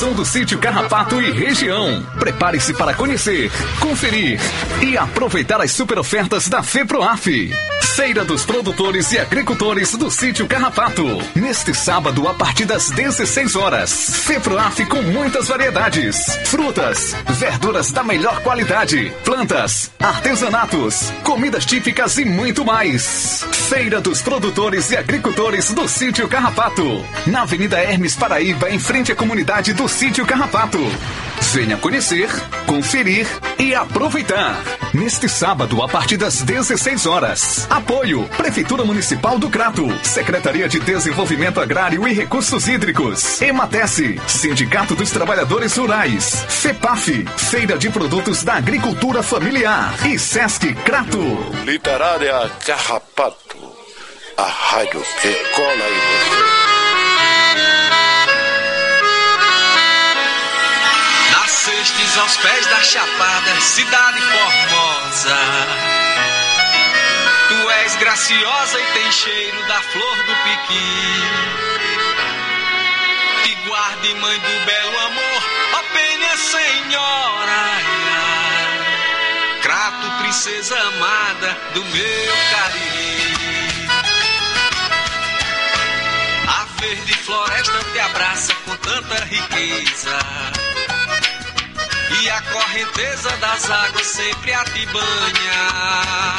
Do sítio Carrapato e região. Prepare-se para conhecer, conferir e aproveitar as super ofertas da FEPROAF. Feira dos Produtores e Agricultores do Sítio Carrapato. Neste sábado, a partir das 16 horas. FEPROAF com muitas variedades: frutas, verduras da melhor qualidade, plantas, artesanatos, comidas típicas e muito mais. Feira dos Produtores e Agricultores do Sítio Carrapato. Na Avenida Hermes Paraíba, em frente à comunidade do Sítio Carrapato. Venha conhecer, conferir e aproveitar. Neste sábado, a partir das 16 horas. Apoio: Prefeitura Municipal do Crato, Secretaria de Desenvolvimento Agrário e Recursos Hídricos, Ematece, Sindicato dos Trabalhadores Rurais, FEPAF, Feira de Produtos da Agricultura Familiar e Sesc Crato. Literária Carrapato, a rádio que cola em você. Aos pés da Chapada, cidade formosa. Tu és graciosa e tem cheiro da flor do piqui. Te guarde, mãe do belo amor, ó Penha Senhora. Crato, princesa amada do meu Cariri. A verde floresta te abraça com tanta riqueza. E a correnteza das águas sempre a te banha.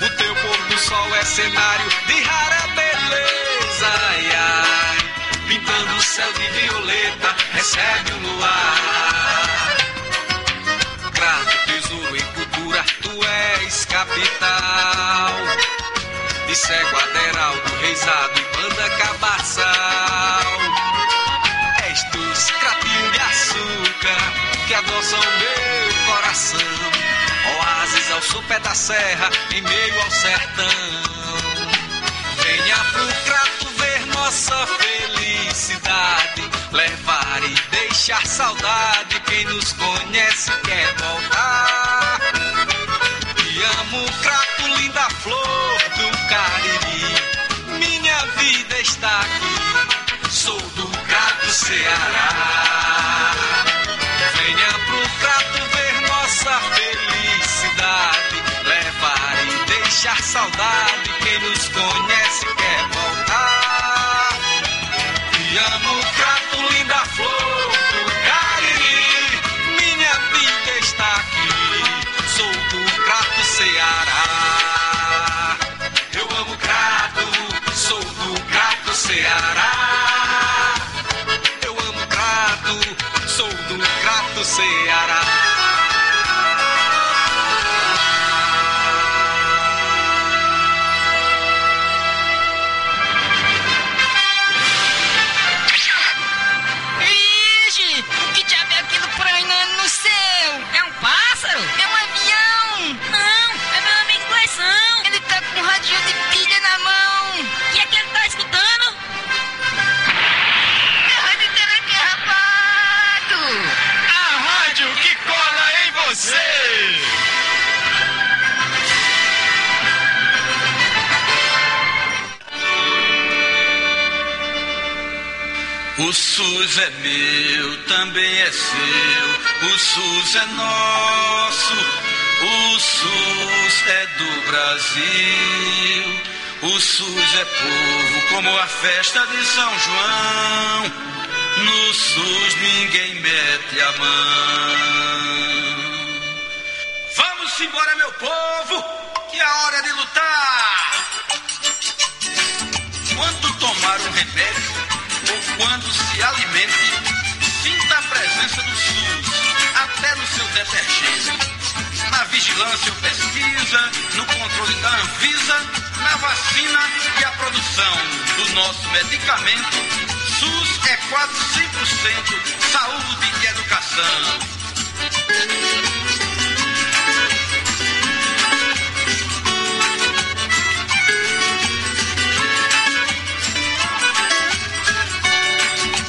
O teu pôr do sol é cenário de rara beleza. Ai, ai, pintando o céu de violeta, recebe o luar. Crato, tesouro em cultura, tu és capital. De cego Aderaldo, reisado e banda cabaçal. És dos cratinhos de açúcar que adoçam meu coração. Oásis ao sopé da serra, em meio ao sertão. Venha pro crato ver nossa felicidade. Levar e deixar saudade. Quem nos conhece quer voltar. Te amo, crato, linda flor do Cariri. Minha vida está aqui. Sou do crato Ceará. Deixar saudade. Quem nos conhece quer voltar. Te amo, crato, linda flor do Cariri. Minha vida está aqui. Sou do crato Ceará. Eu amo crato, sou do crato Ceará. Eu amo crato, sou do crato Ceará. SUS é meu, também é seu. O SUS é nosso. O SUS é do Brasil. O SUS é povo, como a festa de São João. No SUS ninguém mete a mão. Vamos embora, meu povo, que é a hora de lutar. Quando tomar um remédio até. Na vigilância ou pesquisa, no controle da Anvisa, na vacina e a produção do nosso medicamento. SUS é quase 100% saúde e educação.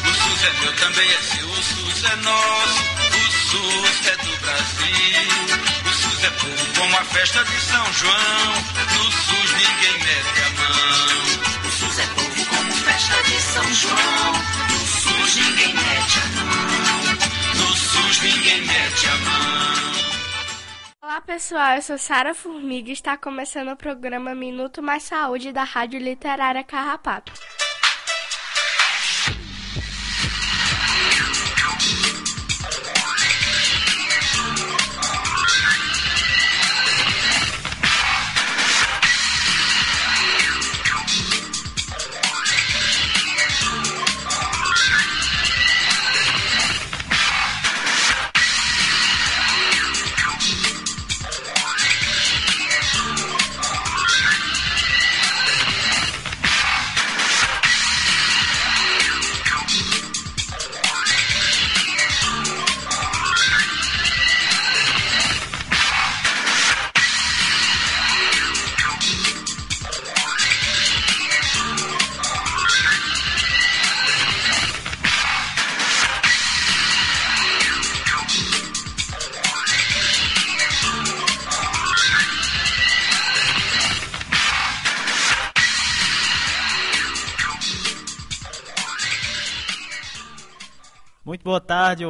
O SUS é meu, também é seu, o SUS é nosso, o SUS Brasil. O SUS é povo como a festa de São João, no SUS ninguém mete a mão. O SUS é povo como festa de São João. No SUS ninguém mete a mão. No SUS ninguém mete a mão. Olá pessoal, eu sou Sara Formiga e está começando o programa Minuto Mais Saúde da Rádio Literária Carrapato.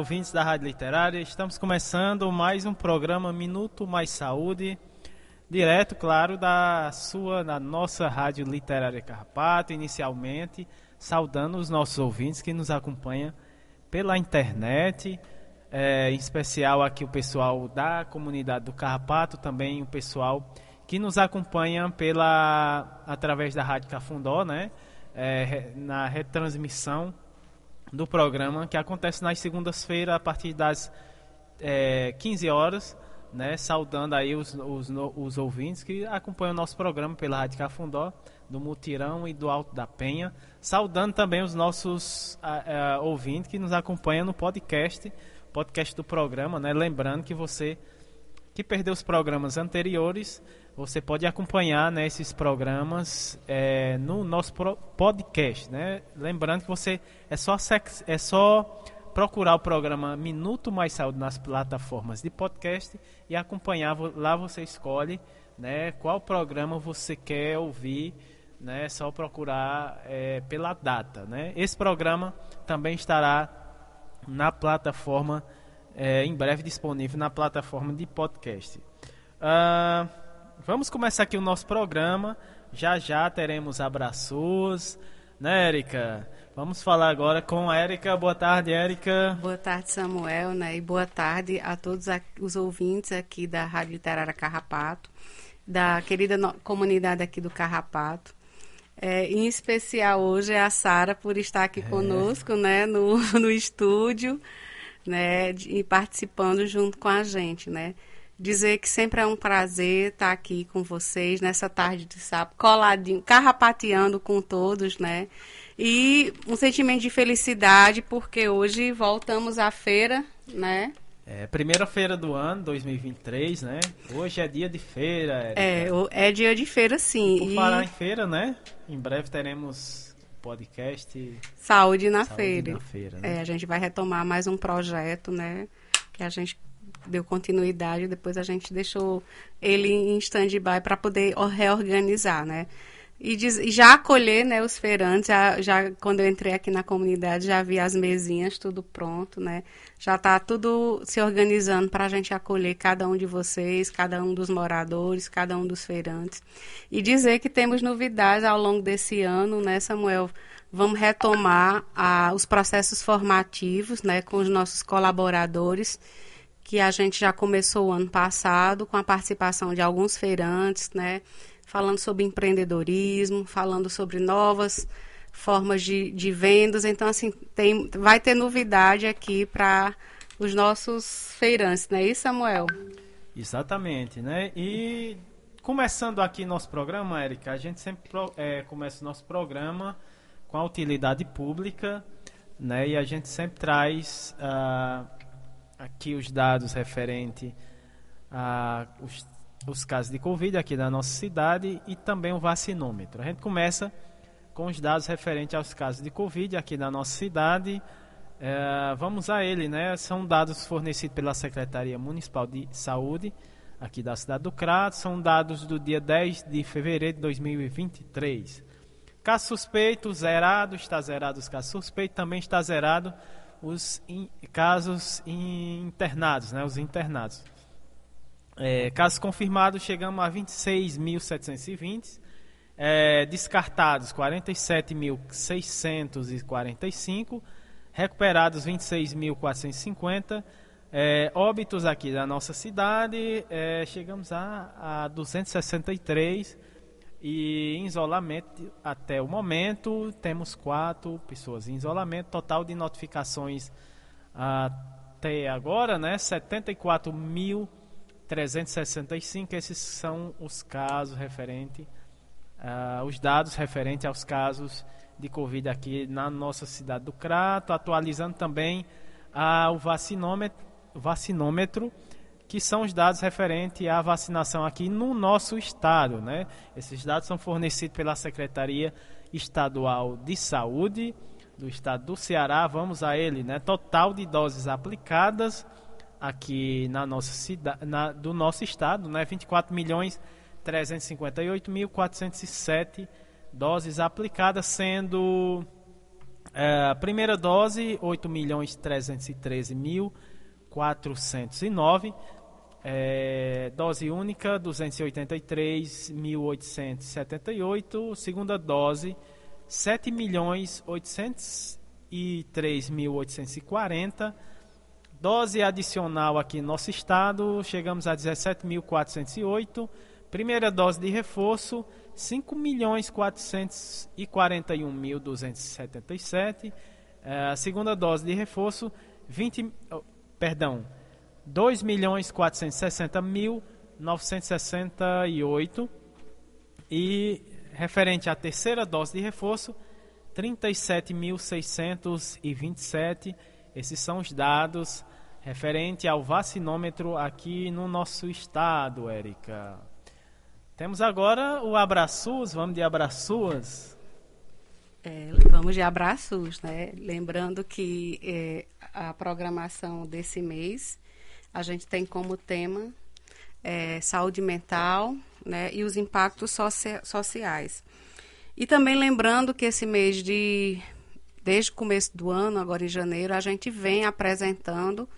Ouvintes da Rádio Literária. Estamos começando mais um programa Minuto Mais Saúde, direto, claro, da sua, da nossa Rádio Literária Carrapato, inicialmente saudando os nossos ouvintes que nos acompanham pela internet, é, em especial aqui o pessoal da comunidade do Carrapato, também o pessoal que nos acompanha pela através da Rádio Cafundó, né? É, na retransmissão do programa que acontece nas segundas-feiras a partir das é, 15 horas, né, saudando aí os, os, os ouvintes que acompanham o nosso programa pela Rádio Cafundó, do Mutirão e do Alto da Penha, saudando também os nossos ouvintes que nos acompanham no podcast, podcast do programa, né, lembrando que você que perdeu os programas anteriores, você pode acompanhar né, esses programas é, no nosso podcast. Né? Lembrando que você é só, é só procurar o programa Minuto Mais Saúde nas plataformas de podcast e acompanhar. Lá você escolhe né, qual programa você quer ouvir. Né, é só procurar é, pela data. Né? Esse programa também estará na plataforma, é, em breve disponível na plataforma de podcast. Ah, vamos começar aqui o nosso programa. Já já teremos abraços, né, Érica? Vamos falar agora com a Érica. Boa tarde, Érica. Boa tarde, Samuel, né? E boa tarde a todos os ouvintes aqui da Rádio Literária Carrapato, da querida comunidade aqui do Carrapato. É, em especial hoje é a Sara por estar aqui conosco, né, no, no estúdio, né, e participando junto com a gente, né. Dizer que sempre é um prazer estar aqui com vocês nessa tarde de sábado, coladinho, carrapateando com todos, né. E um sentimento de felicidade porque hoje voltamos à feira, né. É, primeira feira do ano, 2023, né? Hoje é dia de feira, Érica. É, é dia de feira sim. Por e falar em feira, né? Em breve teremos podcast. saúde na Saúde feira. na feira, né? É, a gente vai retomar mais um projeto, né? Que a gente deu continuidade, depois a gente deixou ele em stand-by para poder reorganizar, né? E, diz- e já acolher né, os feirantes, já, já quando eu entrei aqui na comunidade, já vi as mesinhas, tudo pronto, né? Já está tudo se organizando para a gente acolher cada um de vocês, cada um dos moradores, cada um dos feirantes. E dizer que temos novidades ao longo desse ano, né, Samuel? Vamos retomar ah, os processos formativos né, com os nossos colaboradores, que a gente já começou o ano passado, com a participação de alguns feirantes, né? Falando sobre empreendedorismo, falando sobre novas formas de, de vendas. Então, assim, tem, vai ter novidade aqui para os nossos feirantes, não é isso, Samuel? Exatamente, né? E começando aqui nosso programa, Érica, a gente sempre é, começa o nosso programa com a utilidade pública, né? E a gente sempre traz uh, aqui os dados referentes a os, os casos de Covid aqui da nossa cidade e também o vacinômetro. A gente começa com os dados referentes aos casos de Covid aqui da nossa cidade. É, vamos a ele, né? São dados fornecidos pela Secretaria Municipal de Saúde aqui da cidade do Crato. São dados do dia 10 de fevereiro de 2023. Caso suspeito, zerado, está zerado os casos suspeitos, também está zerado os in, casos internados, né? Os internados. É, casos confirmados, chegamos a 26.720. É, descartados, 47.645. Recuperados, 26.450. É, óbitos aqui da nossa cidade, é, chegamos a, a 263. E em isolamento, até o momento, temos quatro pessoas em isolamento. Total de notificações até agora, né? 74 mil 365, esses são os casos referentes, uh, os dados referentes aos casos de Covid aqui na nossa cidade do Crato, atualizando também uh, o vacinômetro, vacinômetro, que são os dados referentes à vacinação aqui no nosso estado. Né? Esses dados são fornecidos pela Secretaria Estadual de Saúde do estado do Ceará. Vamos a ele, né? Total de doses aplicadas aqui na nossa cidade, do nosso estado, né? 24 milhões 358.407 doses aplicadas, sendo é, a primeira dose 8.313.409, é, eh, dose única 283.878, segunda dose 7 milhões 803.840, dose adicional aqui no nosso estado, chegamos a 17.408 Primeira dose de reforço, 5.441.277. É, a segunda dose de reforço, 20, oh, perdão, 2.460.968. E referente à terceira dose de reforço, 37.627. Esses são os dados referente ao vacinômetro aqui no nosso estado, Érica. Temos agora o Abraçus, vamos de Abraçuas. É, vamos de abraços, né? Lembrando que é, a programação desse mês a gente tem como tema é, saúde mental né, e os impactos socia sociais. E também lembrando que esse mês de, desde o começo do ano, agora em janeiro, a gente vem apresentando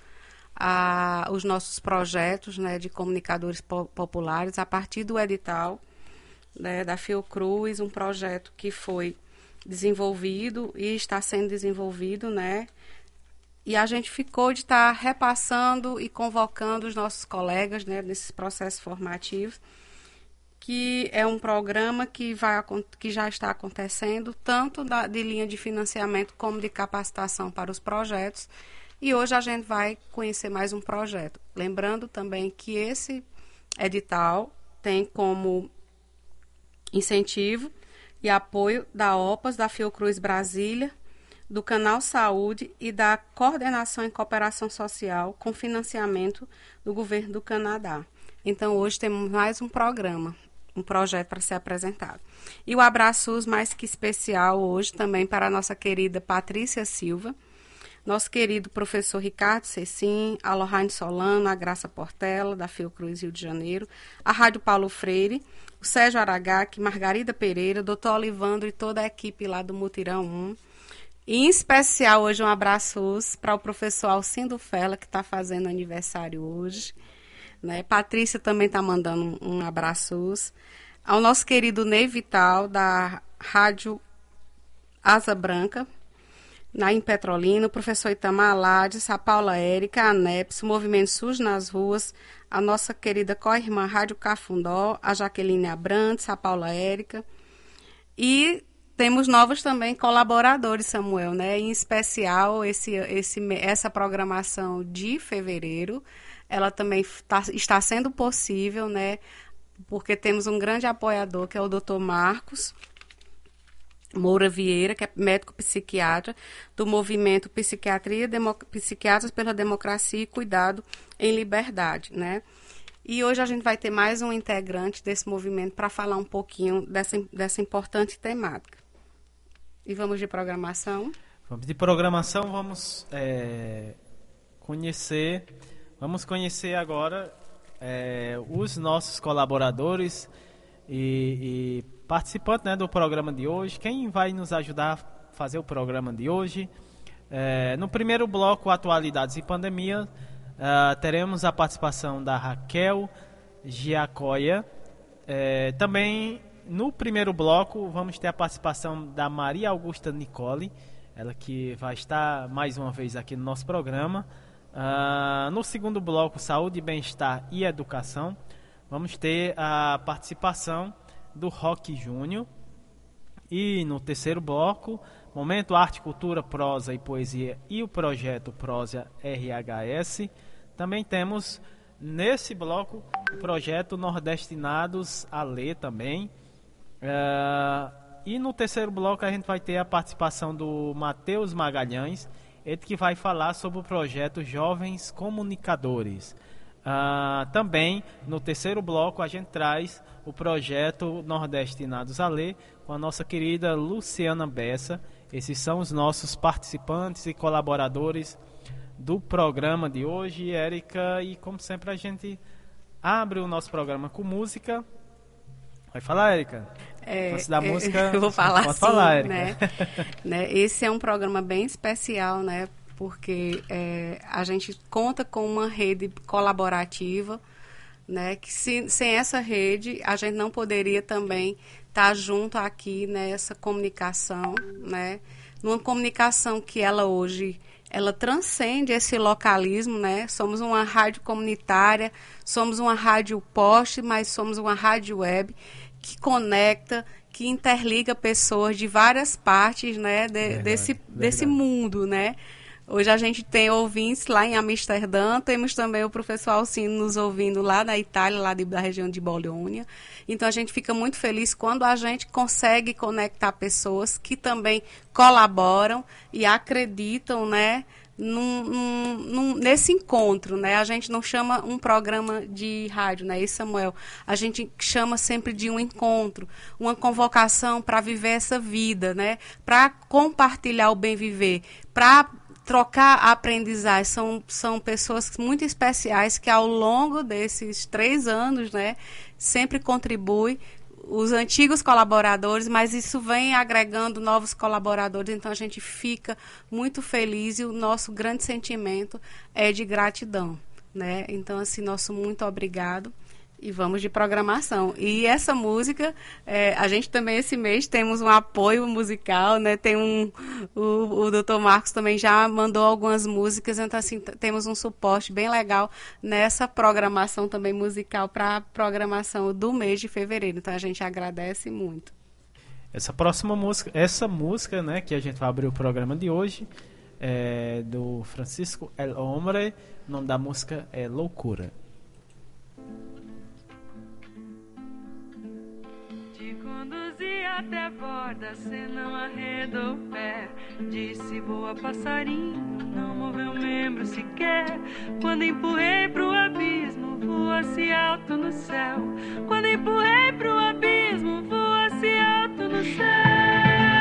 a, os nossos projetos né, de comunicadores po populares a partir do edital né, da Fiocruz, um projeto que foi desenvolvido e está sendo desenvolvido, né? E a gente ficou de estar repassando e convocando os nossos colegas né, nesses processos formativos, que é um programa que, vai, que já está acontecendo, tanto da, de linha de financiamento como de capacitação para os projetos, e hoje a gente vai conhecer mais um projeto. Lembrando também que esse edital tem como incentivo e apoio da OPAS, da Fiocruz Brasília, do Canal Saúde e da Coordenação em Cooperação Social com financiamento do governo do Canadá. Então, hoje temos mais um programa, um projeto para ser apresentado. E o abraços mais que especial hoje também para a nossa querida Patrícia Silva, nosso querido professor Ricardo Cecim, a Lohane Solano, a Graça Portela, da Fiocruz Rio de Janeiro, a Rádio Paulo Freire, o Sérgio Aragac, Margarida Pereira, doutor Olivandro e toda a equipe lá do Mutirão 1. E, em especial, hoje um abraço para o professor Alcindo Fela, que está fazendo aniversário hoje. Né? Patrícia também está mandando um abraço. Ao nosso querido Ney Vital, da Rádio Asa Branca, Naim Petrolina, o professor Itamar Alades, a Paula Érica, a ANEPS, o Movimento SUS nas Ruas, a nossa querida co-irmã Rádio Cafundó, a Jaqueline Abrantes, a Paula Érica. E temos novos também colaboradores, Samuel, né? Em especial esse, esse, essa programação de fevereiro, ela também tá, está sendo possível, né? Porque temos um grande apoiador que é o Dr. Marcos, Moura Vieira, que é médico psiquiatra do movimento Psiquiatria, Demo, Psiquiatras pela Democracia e Cuidado em Liberdade, né? E hoje a gente vai ter mais um integrante desse movimento para falar um pouquinho dessa, dessa importante temática. E vamos de programação? Vamos de programação, vamos é, conhecer, vamos conhecer agora é, os nossos colaboradores e, e participantes né, do programa de hoje. Quem vai nos ajudar a fazer o programa de hoje? É, no primeiro bloco, atualidades e pandemia, uh, teremos a participação da Raquel Giacoia. É, também no primeiro bloco, vamos ter a participação da Maria Augusta Nicole ela que vai estar mais uma vez aqui no nosso programa. Uh, no segundo bloco, Saúde, Bem-Estar e Educação, vamos ter a participação do Rock Júnior. E no terceiro bloco, Momento Arte, Cultura, Prosa e Poesia e o projeto Prosa RHS. Também temos nesse bloco o projeto Nordestinados a Ler também. Uh, e no terceiro bloco a gente vai ter a participação do Matheus Magalhães, ele que vai falar sobre o projeto Jovens Comunicadores. Uh, também no terceiro bloco a gente traz o projeto Nordestinados a Ler com a nossa querida Luciana Bessa. Esses são os nossos participantes e colaboradores do programa de hoje, Érica. E como sempre a gente abre o nosso programa com música. Vai falar, Érica? É, Antes da é, música, eu vou falar pode assim, falar, né? né? Esse é um programa bem especial, né? Porque é, a gente conta com uma rede colaborativa, né? Que se, sem essa rede a gente não poderia também estar tá junto aqui nessa comunicação, né? Numa comunicação que ela hoje ela transcende esse localismo, né? Somos uma rádio comunitária, somos uma rádio poste, mas somos uma rádio web que conecta, que interliga pessoas de várias partes né, de, desse, desse mundo, né? Hoje a gente tem ouvintes lá em Amsterdã, temos também o professor Alcino nos ouvindo lá na Itália, lá de, da região de Bolonha. Então a gente fica muito feliz quando a gente consegue conectar pessoas que também colaboram e acreditam, né, num, num, nesse encontro, né? A gente não chama um programa de rádio, né? E Samuel, a gente chama sempre de um encontro, uma convocação para viver essa vida, né? Para compartilhar o bem viver, para trocar aprendizagem. São, são pessoas muito especiais que ao longo desses três anos, né? Sempre contribuem os antigos colaboradores, mas isso vem agregando novos colaboradores, então a gente fica muito feliz e o nosso grande sentimento é de gratidão, né? Então assim, nosso muito obrigado. E vamos de programação. E essa música, é, a gente também esse mês temos um apoio musical, né? Tem um. O, o Dr. Marcos também já mandou algumas músicas, então assim, temos um suporte bem legal nessa programação também musical para a programação do mês de fevereiro. Então a gente agradece muito. Essa próxima música, essa música, né, que a gente vai abrir o programa de hoje, é do Francisco El Hombre. O nome da música é Loucura. Até a borda, cê não arredou o pé. Disse boa passarinho, não moveu membro sequer. Quando empurrei pro abismo, voa-se alto no céu. Quando empurrei pro abismo, voa-se alto no céu.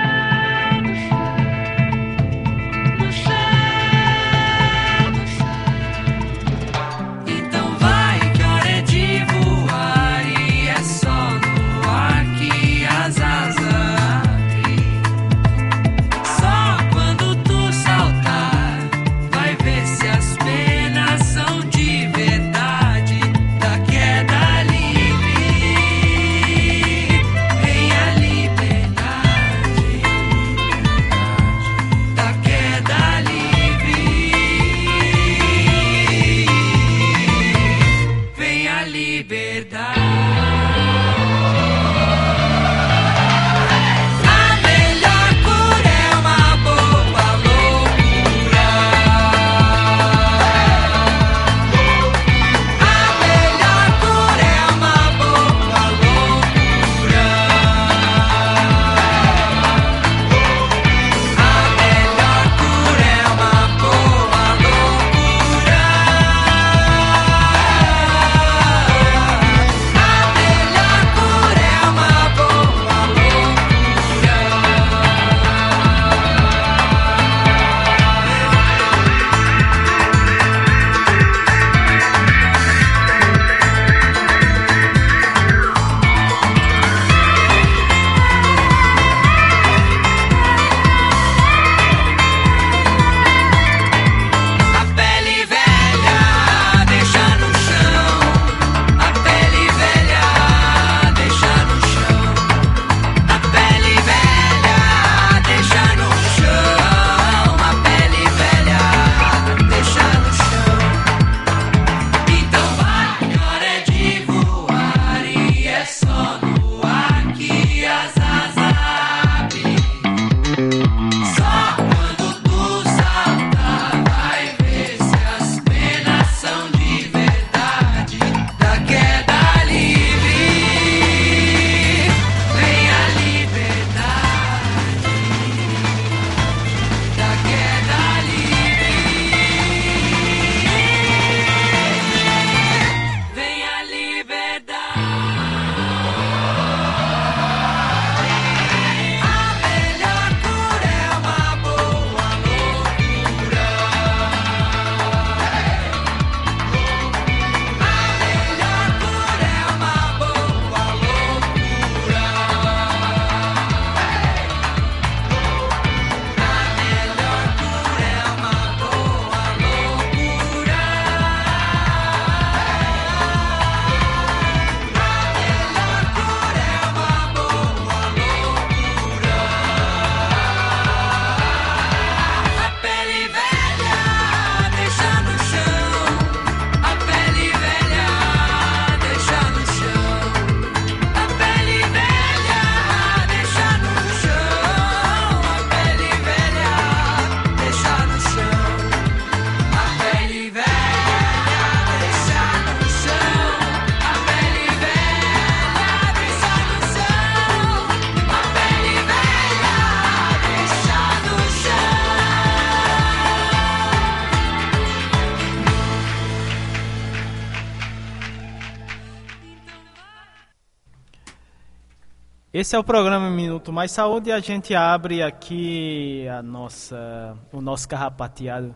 Esse é o programa Minuto Mais Saúde e a gente abre aqui a nossa, o nosso carrapateado,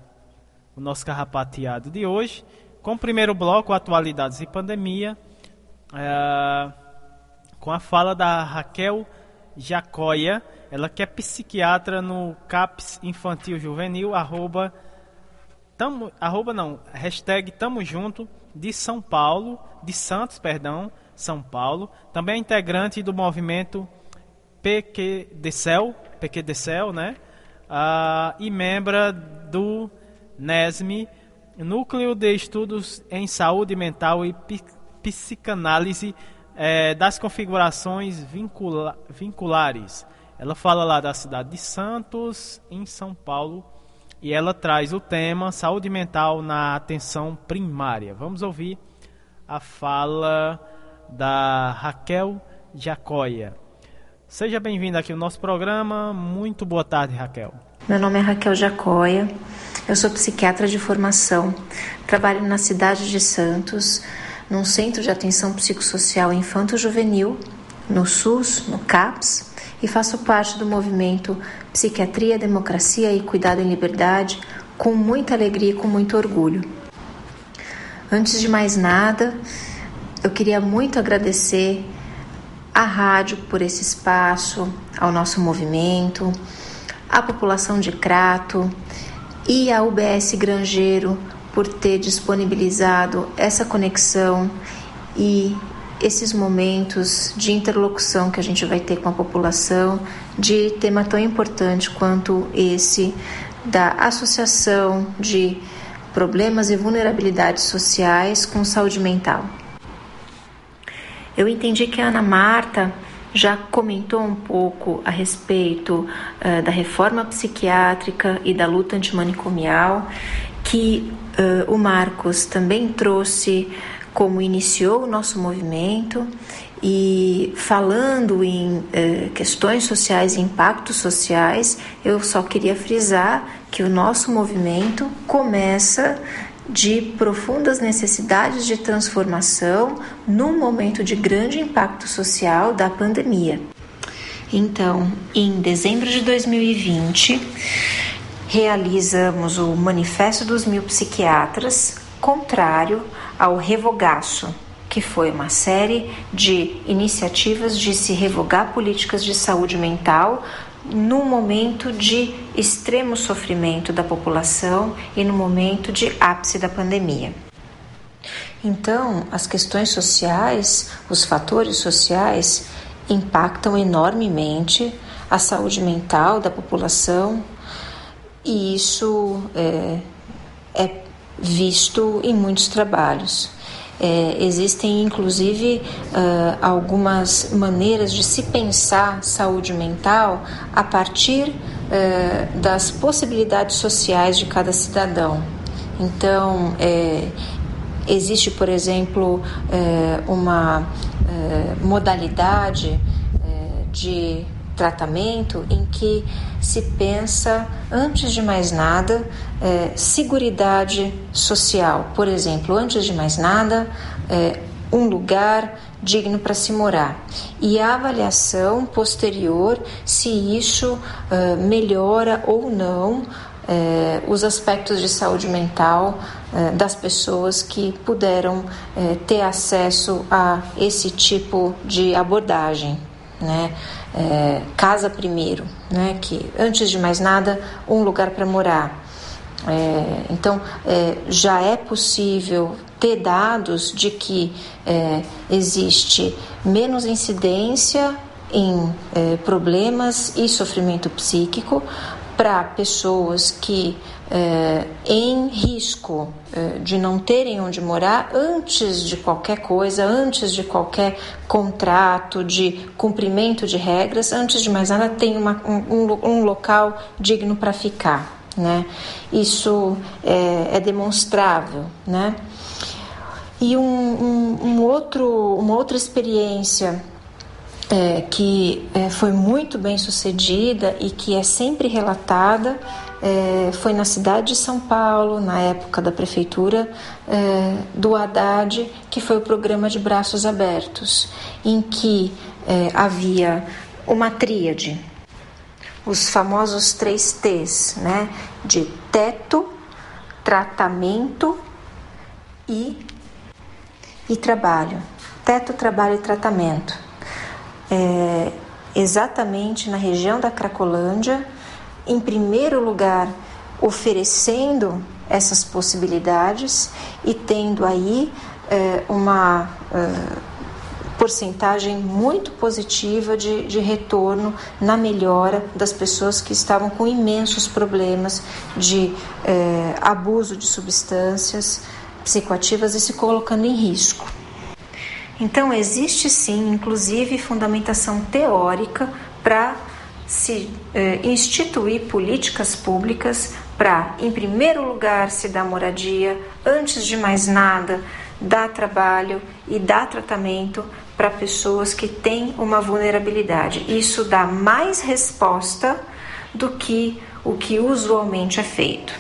o nosso carrapateado de hoje, com o primeiro bloco, atualidades e pandemia, é, com a fala da Raquel Jacóia, ela que é psiquiatra no CAPS Infantil Juvenil, arroba, tamo, arroba não, hashtag Tamo Junto, de São Paulo, de Santos, perdão, São Paulo. Também é integrante do movimento PQDCEL, PQDCEL, né? Ah, e membro do NESME, Núcleo de Estudos em Saúde Mental e Psicanálise é, das Configurações vincula Vinculares. Ela fala lá da cidade de Santos, em São Paulo, e ela traz o tema saúde mental na atenção primária. Vamos ouvir a fala da Raquel Jacóia. Seja bem-vinda aqui ao nosso programa. Muito boa tarde, Raquel. Meu nome é Raquel Jacóia. Eu sou psiquiatra de formação. Trabalho na cidade de Santos, num centro de atenção psicossocial infanto-juvenil, no SUS, no CAPS, e faço parte do movimento Psiquiatria, Democracia e Cuidado em Liberdade com muita alegria e com muito orgulho. Antes de mais nada, eu queria muito agradecer à rádio por esse espaço, ao nosso movimento, à população de Crato e à UBS Grangeiro por ter disponibilizado essa conexão e esses momentos de interlocução que a gente vai ter com a população de tema tão importante quanto esse da associação de problemas e vulnerabilidades sociais com saúde mental. Eu entendi que a Ana Marta já comentou um pouco a respeito uh, da reforma psiquiátrica e da luta antimanicomial, que uh, o Marcos também trouxe como iniciou o nosso movimento e falando em eh, questões sociais e impactos sociais, eu só queria frisar que o nosso movimento começa de profundas necessidades de transformação num momento de grande impacto social da pandemia. Então, em dezembro de 2020, realizamos o Manifesto dos Mil Psiquiatras, contrário ao revogaço, que foi uma série de iniciativas de se revogar políticas de saúde mental no momento de extremo sofrimento da população e no momento de ápice da pandemia. Então, as questões sociais, os fatores sociais impactam enormemente a saúde mental da população e isso é, é visto em muitos trabalhos. É, existem inclusive uh, algumas maneiras de se pensar saúde mental a partir uh, das possibilidades sociais de cada cidadão. Então, é, existe, por exemplo, é, uma é, modalidade é, de tratamento em que se pensa, antes de mais nada, é, seguridade social. Por exemplo, antes de mais nada, é, um lugar digno para se morar e a avaliação posterior se isso uh, melhora ou não uh, os aspectos de saúde mental uh, das pessoas que puderam ter acesso a esse tipo de abordagem, né? É, casa primeiro, né? Que antes de mais nada um lugar para morar. É, então é, já é possível ter dados de que é, existe menos incidência em é, problemas e sofrimento psíquico para pessoas que é, em risco é, de não terem onde morar antes de qualquer coisa, antes de qualquer contrato, de cumprimento de regras, antes de mais nada, tem uma, um, um local digno para ficar. Né? Isso é, é demonstrável. Né? E um, um, um, outro, uma outra experiência é, que é, foi muito bem sucedida e que é sempre relatada é, foi na cidade de São Paulo, na época da prefeitura é, do Haddad, que foi o programa de Braços Abertos, em que é, havia uma tríade, os famosos três T's, né? De teto, tratamento e, e trabalho. Teto, trabalho e tratamento. É, exatamente na região da Cracolândia, em primeiro lugar, oferecendo essas possibilidades e tendo aí é, uma é, porcentagem muito positiva de, de retorno na melhora das pessoas que estavam com imensos problemas de é, abuso de substâncias psicoativas e se colocando em risco. Então, existe sim, inclusive, fundamentação teórica para se eh, instituir políticas públicas para, em primeiro lugar, se dar moradia, antes de mais nada, dar trabalho e dar tratamento para pessoas que têm uma vulnerabilidade. Isso dá mais resposta do que o que usualmente é feito.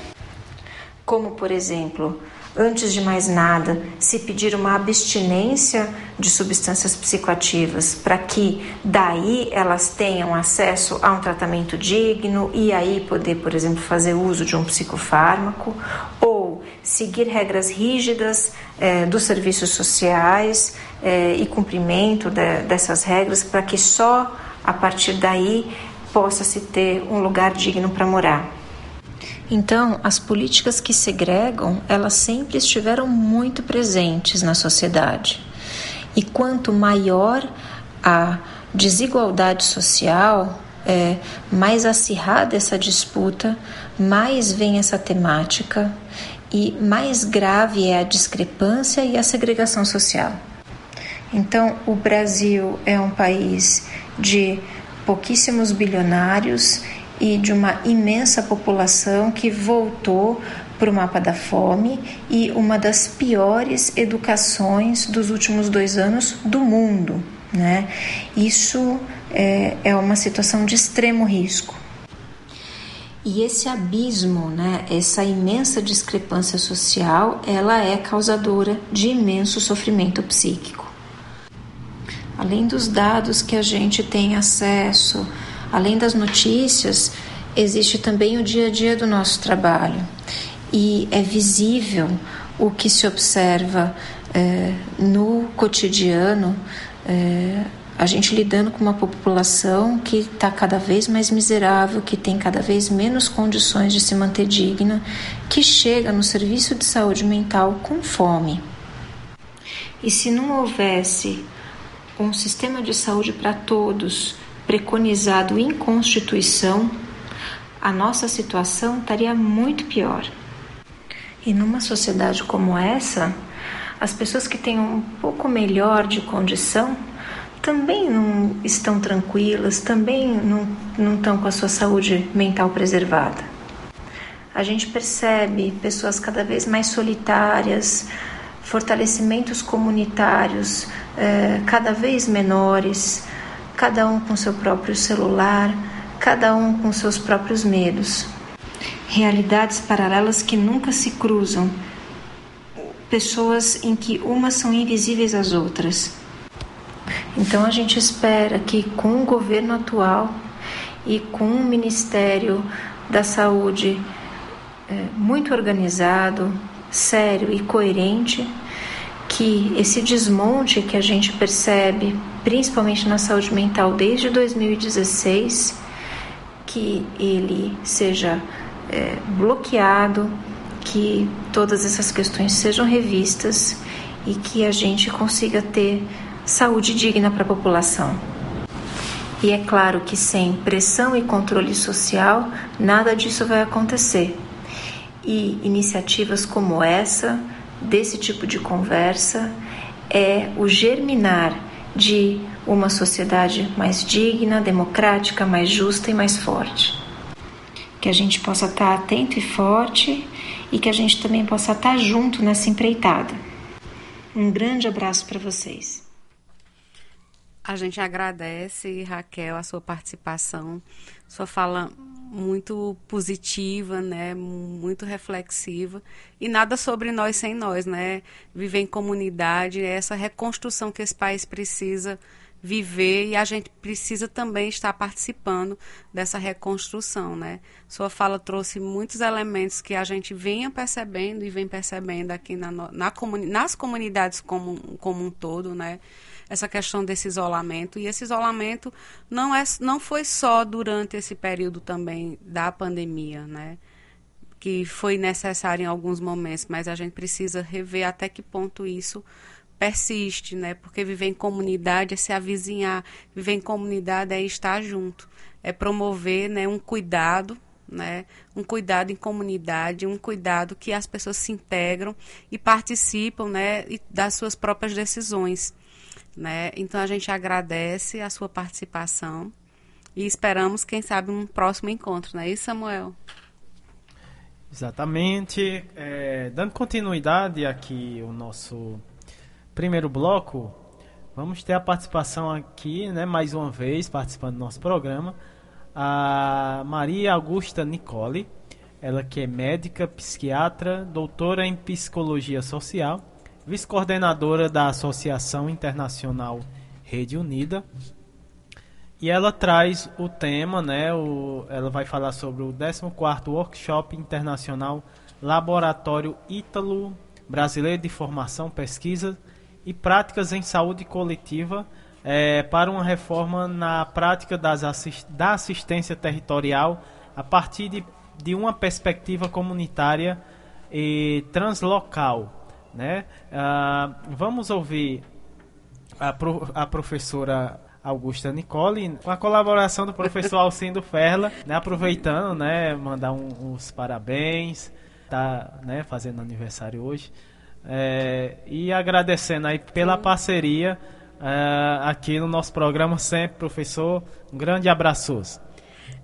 Como, por exemplo, antes de mais nada, se pedir uma abstinência de substâncias psicoativas para que daí elas tenham acesso a um tratamento digno e aí poder, por exemplo, fazer uso de um psicofármaco ou seguir regras rígidas eh, dos serviços sociais eh, e cumprimento de, dessas regras para que só a partir daí possa se ter um lugar digno para morar. Então, as políticas que segregam, elas sempre estiveram muito presentes na sociedade. E quanto maior a desigualdade social, é, mais acirrada essa disputa, mais vem essa temática e mais grave é a discrepância e a segregação social. Então, o Brasil é um país de pouquíssimos bilionários e de uma imensa população que voltou para o mapa da fome e uma das piores educações dos últimos dois anos do mundo. Né? Isso é, é uma situação de extremo risco. E esse abismo, né, essa imensa discrepância social, ela é causadora de imenso sofrimento psíquico. Além dos dados que a gente tem acesso, além das notícias, existe também o dia a dia do nosso trabalho e é visível o que se observa é, no cotidiano. É, a gente lidando com uma população que está cada vez mais miserável, que tem cada vez menos condições de se manter digna, que chega no serviço de saúde mental com fome. E se não houvesse um sistema de saúde para todos, preconizado em Constituição, a nossa situação estaria muito pior. E numa sociedade como essa, as pessoas que têm um pouco melhor de condição também não estão tranquilas, também não, não estão com a sua saúde mental preservada. A gente percebe pessoas cada vez mais solitárias, fortalecimentos comunitários eh, cada vez menores, cada um com seu próprio celular, cada um com seus próprios medos. Realidades paralelas que nunca se cruzam, pessoas em que umas são invisíveis às outras. Então a gente espera que com o governo atual e com o Ministério da Saúde é, muito organizado, sério e coerente, que esse desmonte que a gente percebe, principalmente na saúde mental desde 2016, que ele seja é, bloqueado, que todas essas questões sejam revistas e que a gente consiga ter saúde digna para a população. E é claro que sem pressão e controle social, nada disso vai acontecer. E iniciativas como essa desse tipo de conversa é o germinar de uma sociedade mais digna, democrática, mais justa e mais forte. Que a gente possa estar atento e forte e que a gente também possa estar junto nessa empreitada. Um grande abraço para vocês. A gente agradece, Raquel, a sua participação, sua fala muito positiva, né, muito reflexiva e nada sobre nós sem nós, né? Viver em comunidade, é essa reconstrução que esse país precisa viver e a gente precisa também estar participando dessa reconstrução, né? Sua fala trouxe muitos elementos que a gente vinha percebendo e vem percebendo aqui na, na comuni nas comunidades como, como um todo, né? Essa questão desse isolamento e esse isolamento não é não foi só durante esse período também da pandemia, né? Que foi necessário em alguns momentos, mas a gente precisa rever até que ponto isso persiste, né? Porque viver em comunidade é se avizinhar, viver em comunidade é estar junto, é promover, né, um cuidado, né? Um cuidado em comunidade, um cuidado que as pessoas se integram e participam, né, das suas próprias decisões, né? Então a gente agradece a sua participação e esperamos, quem sabe, um próximo encontro, não é isso, Samuel? Exatamente. É, dando continuidade aqui o nosso primeiro bloco, vamos ter a participação aqui, né, mais uma vez, participando do nosso programa, a Maria Augusta Nicole, ela que é médica, psiquiatra, doutora em psicologia social, vice-coordenadora da Associação Internacional Rede Unida. E ela traz o tema, né, o, ela vai falar sobre o 14º Workshop Internacional Laboratório Ítalo Brasileiro de Formação, Pesquisa e práticas em saúde coletiva é, para uma reforma na prática das assist da assistência territorial a partir de, de uma perspectiva comunitária e translocal. Né? Ah, vamos ouvir a, pro, a professora Augusta Nicole, com a colaboração do professor Alcindo Ferla, né, aproveitando, né, mandar um, uns parabéns, tá, né, fazendo aniversário hoje. É, e agradecendo aí pela parceria é, aqui no nosso programa sempre, professor. Um grande abraço.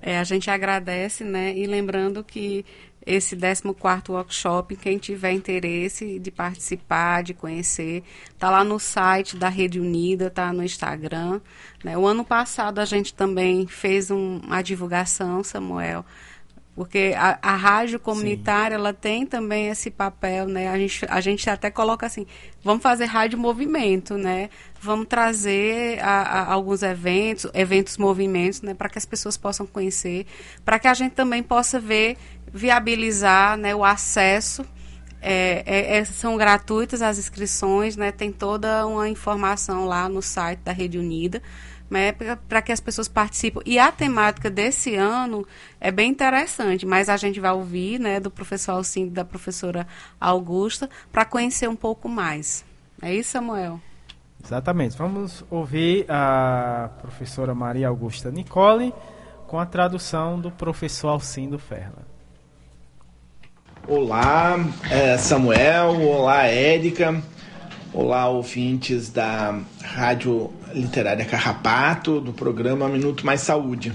É, a gente agradece, né? E lembrando que esse 14º workshop, quem tiver interesse de participar, de conhecer, tá lá no site da Rede Unida, tá no Instagram. Né? O ano passado a gente também fez um, uma divulgação, Samuel, porque a, a rádio comunitária Sim. ela tem também esse papel, né? A gente, a gente até coloca assim, vamos fazer rádio movimento, né? Vamos trazer a, a, alguns eventos, eventos movimentos, né? Para que as pessoas possam conhecer, para que a gente também possa ver, viabilizar, né? O acesso é, é, é, são gratuitas as inscrições, né? Tem toda uma informação lá no site da Rede Unida né, para que as pessoas participem. E a temática desse ano é bem interessante, mas a gente vai ouvir né, do professor Alcindo e da professora Augusta para conhecer um pouco mais. É isso, Samuel? Exatamente. Vamos ouvir a professora Maria Augusta Nicole com a tradução do professor Alcindo Ferla. Olá, é, Samuel. Olá, Érica. Olá, ouvintes da Rádio Literária Carrapato, do programa Minuto Mais Saúde.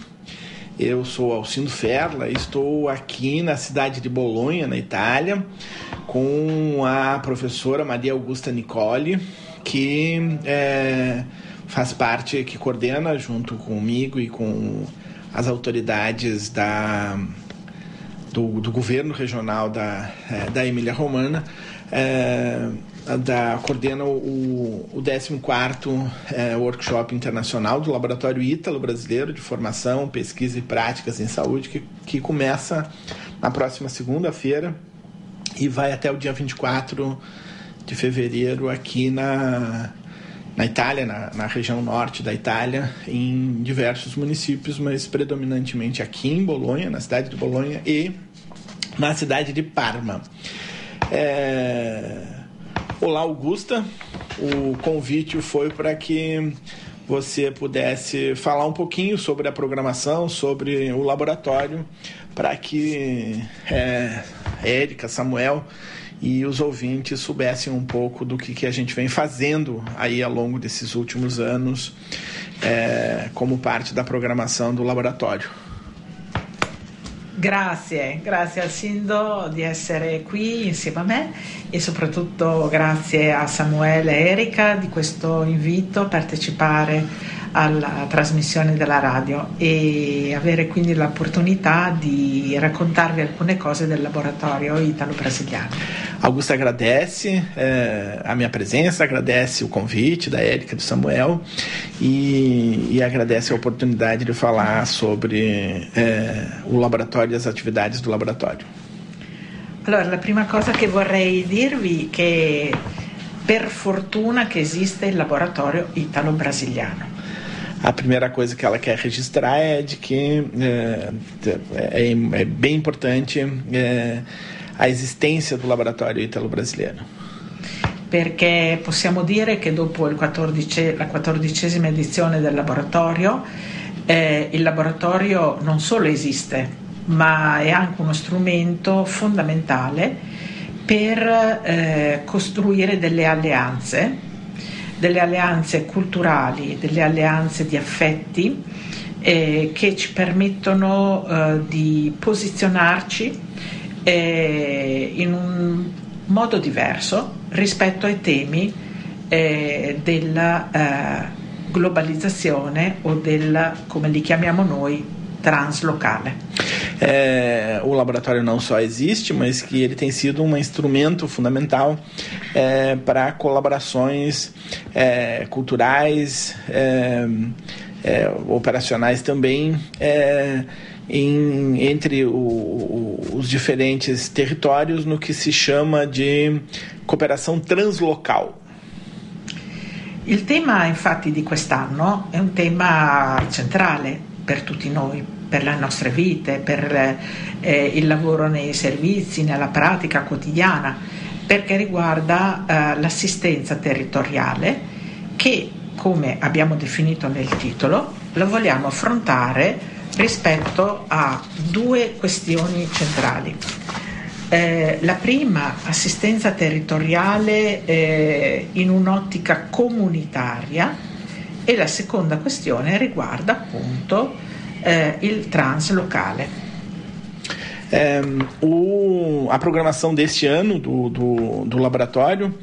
Eu sou Alcindo Ferla, estou aqui na cidade de Bolonha, na Itália, com a professora Maria Augusta Nicole, que é, faz parte, que coordena junto comigo e com as autoridades da, do, do governo regional da, é, da Emília Romana. É, da, coordena o, o 14º é, Workshop Internacional do Laboratório Ítalo Brasileiro de Formação, Pesquisa e Práticas em Saúde, que, que começa na próxima segunda-feira e vai até o dia 24 de fevereiro aqui na, na Itália, na, na região norte da Itália, em diversos municípios, mas predominantemente aqui em Bolonha, na cidade de Bolonha e na cidade de Parma. É Olá, Augusta. O convite foi para que você pudesse falar um pouquinho sobre a programação, sobre o laboratório, para que é, Érica, Samuel e os ouvintes soubessem um pouco do que, que a gente vem fazendo aí ao longo desses últimos anos é, como parte da programação do laboratório. Grazie, grazie al Sindo di essere qui insieme a me e soprattutto grazie a Samuele e Erika di questo invito a partecipare alla trasmissione della radio e avere quindi l'opportunità di raccontarvi alcune cose del laboratorio italo-brasiliano. Augusta agradece é, a minha presença, agradece o convite da Érica do Samuel e, e, agradece a oportunidade de falar sobre é, o laboratório e as atividades do laboratório. Allora, la prima cosa che vorrei dirvi è che per fortuna che esiste il laboratorio italo-brasiliano. A primeira coisa que ela quer registrar é de que é, é, é bem importante a existência do laboratório italo-brasiliano. Perché possiamo dire che dopo 14, la quattordicesima edizione del laboratorio, eh, il laboratorio non solo esiste, ma è anche uno strumento fondamentale per eh, costruire delle alleanze, delle alleanze culturali, delle alleanze di affetti eh, che ci permettono eh, di posizionarci eh, in un modo diverso rispetto ai temi eh, della eh, globalizzazione o del, come li chiamiamo noi, translocale. É, o laboratório não só existe, mas que ele tem sido um instrumento fundamental é, para colaborações é, culturais, é, é, operacionais também. É, em, entre o, o, os diferentes territórios no que se chama de cooperação translocal. Il tema infatti di quest'anno è un tema centrale per tutti noi, per le nostre vite, per eh, il lavoro nei servizi, nella pratica quotidiana, perché riguarda eh, l'assistenza territoriale che, come abbiamo definito nel titolo, lo vogliamo affrontare rispetto a due questioni centrali. Eh, la prima, assistenza territoriale eh, in un'ottica comunitaria, e la seconda questione riguarda appunto eh, il translocale. É, o, a programação deste ano do, do, do laboratório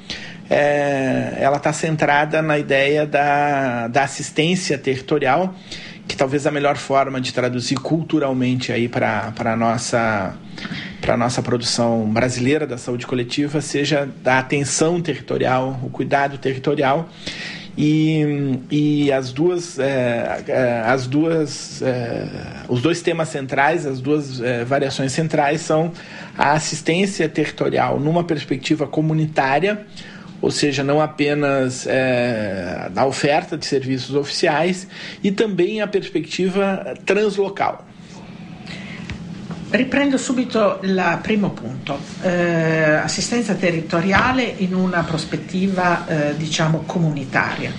é, ela está centrada na ideia da, da assistência territorial, que talvez a melhor forma de traduzir culturalmente aí para a nossa para nossa produção brasileira da saúde coletiva seja da atenção territorial, o cuidado territorial e, e as duas, é, é, as duas é, os dois temas centrais, as duas é, variações centrais são a assistência territorial numa perspectiva comunitária, ou seja, não apenas é, na oferta de serviços oficiais, e também a perspectiva translocal. Riprendo subito il primo punto, eh, assistenza territoriale in una prospettiva eh, diciamo comunitaria.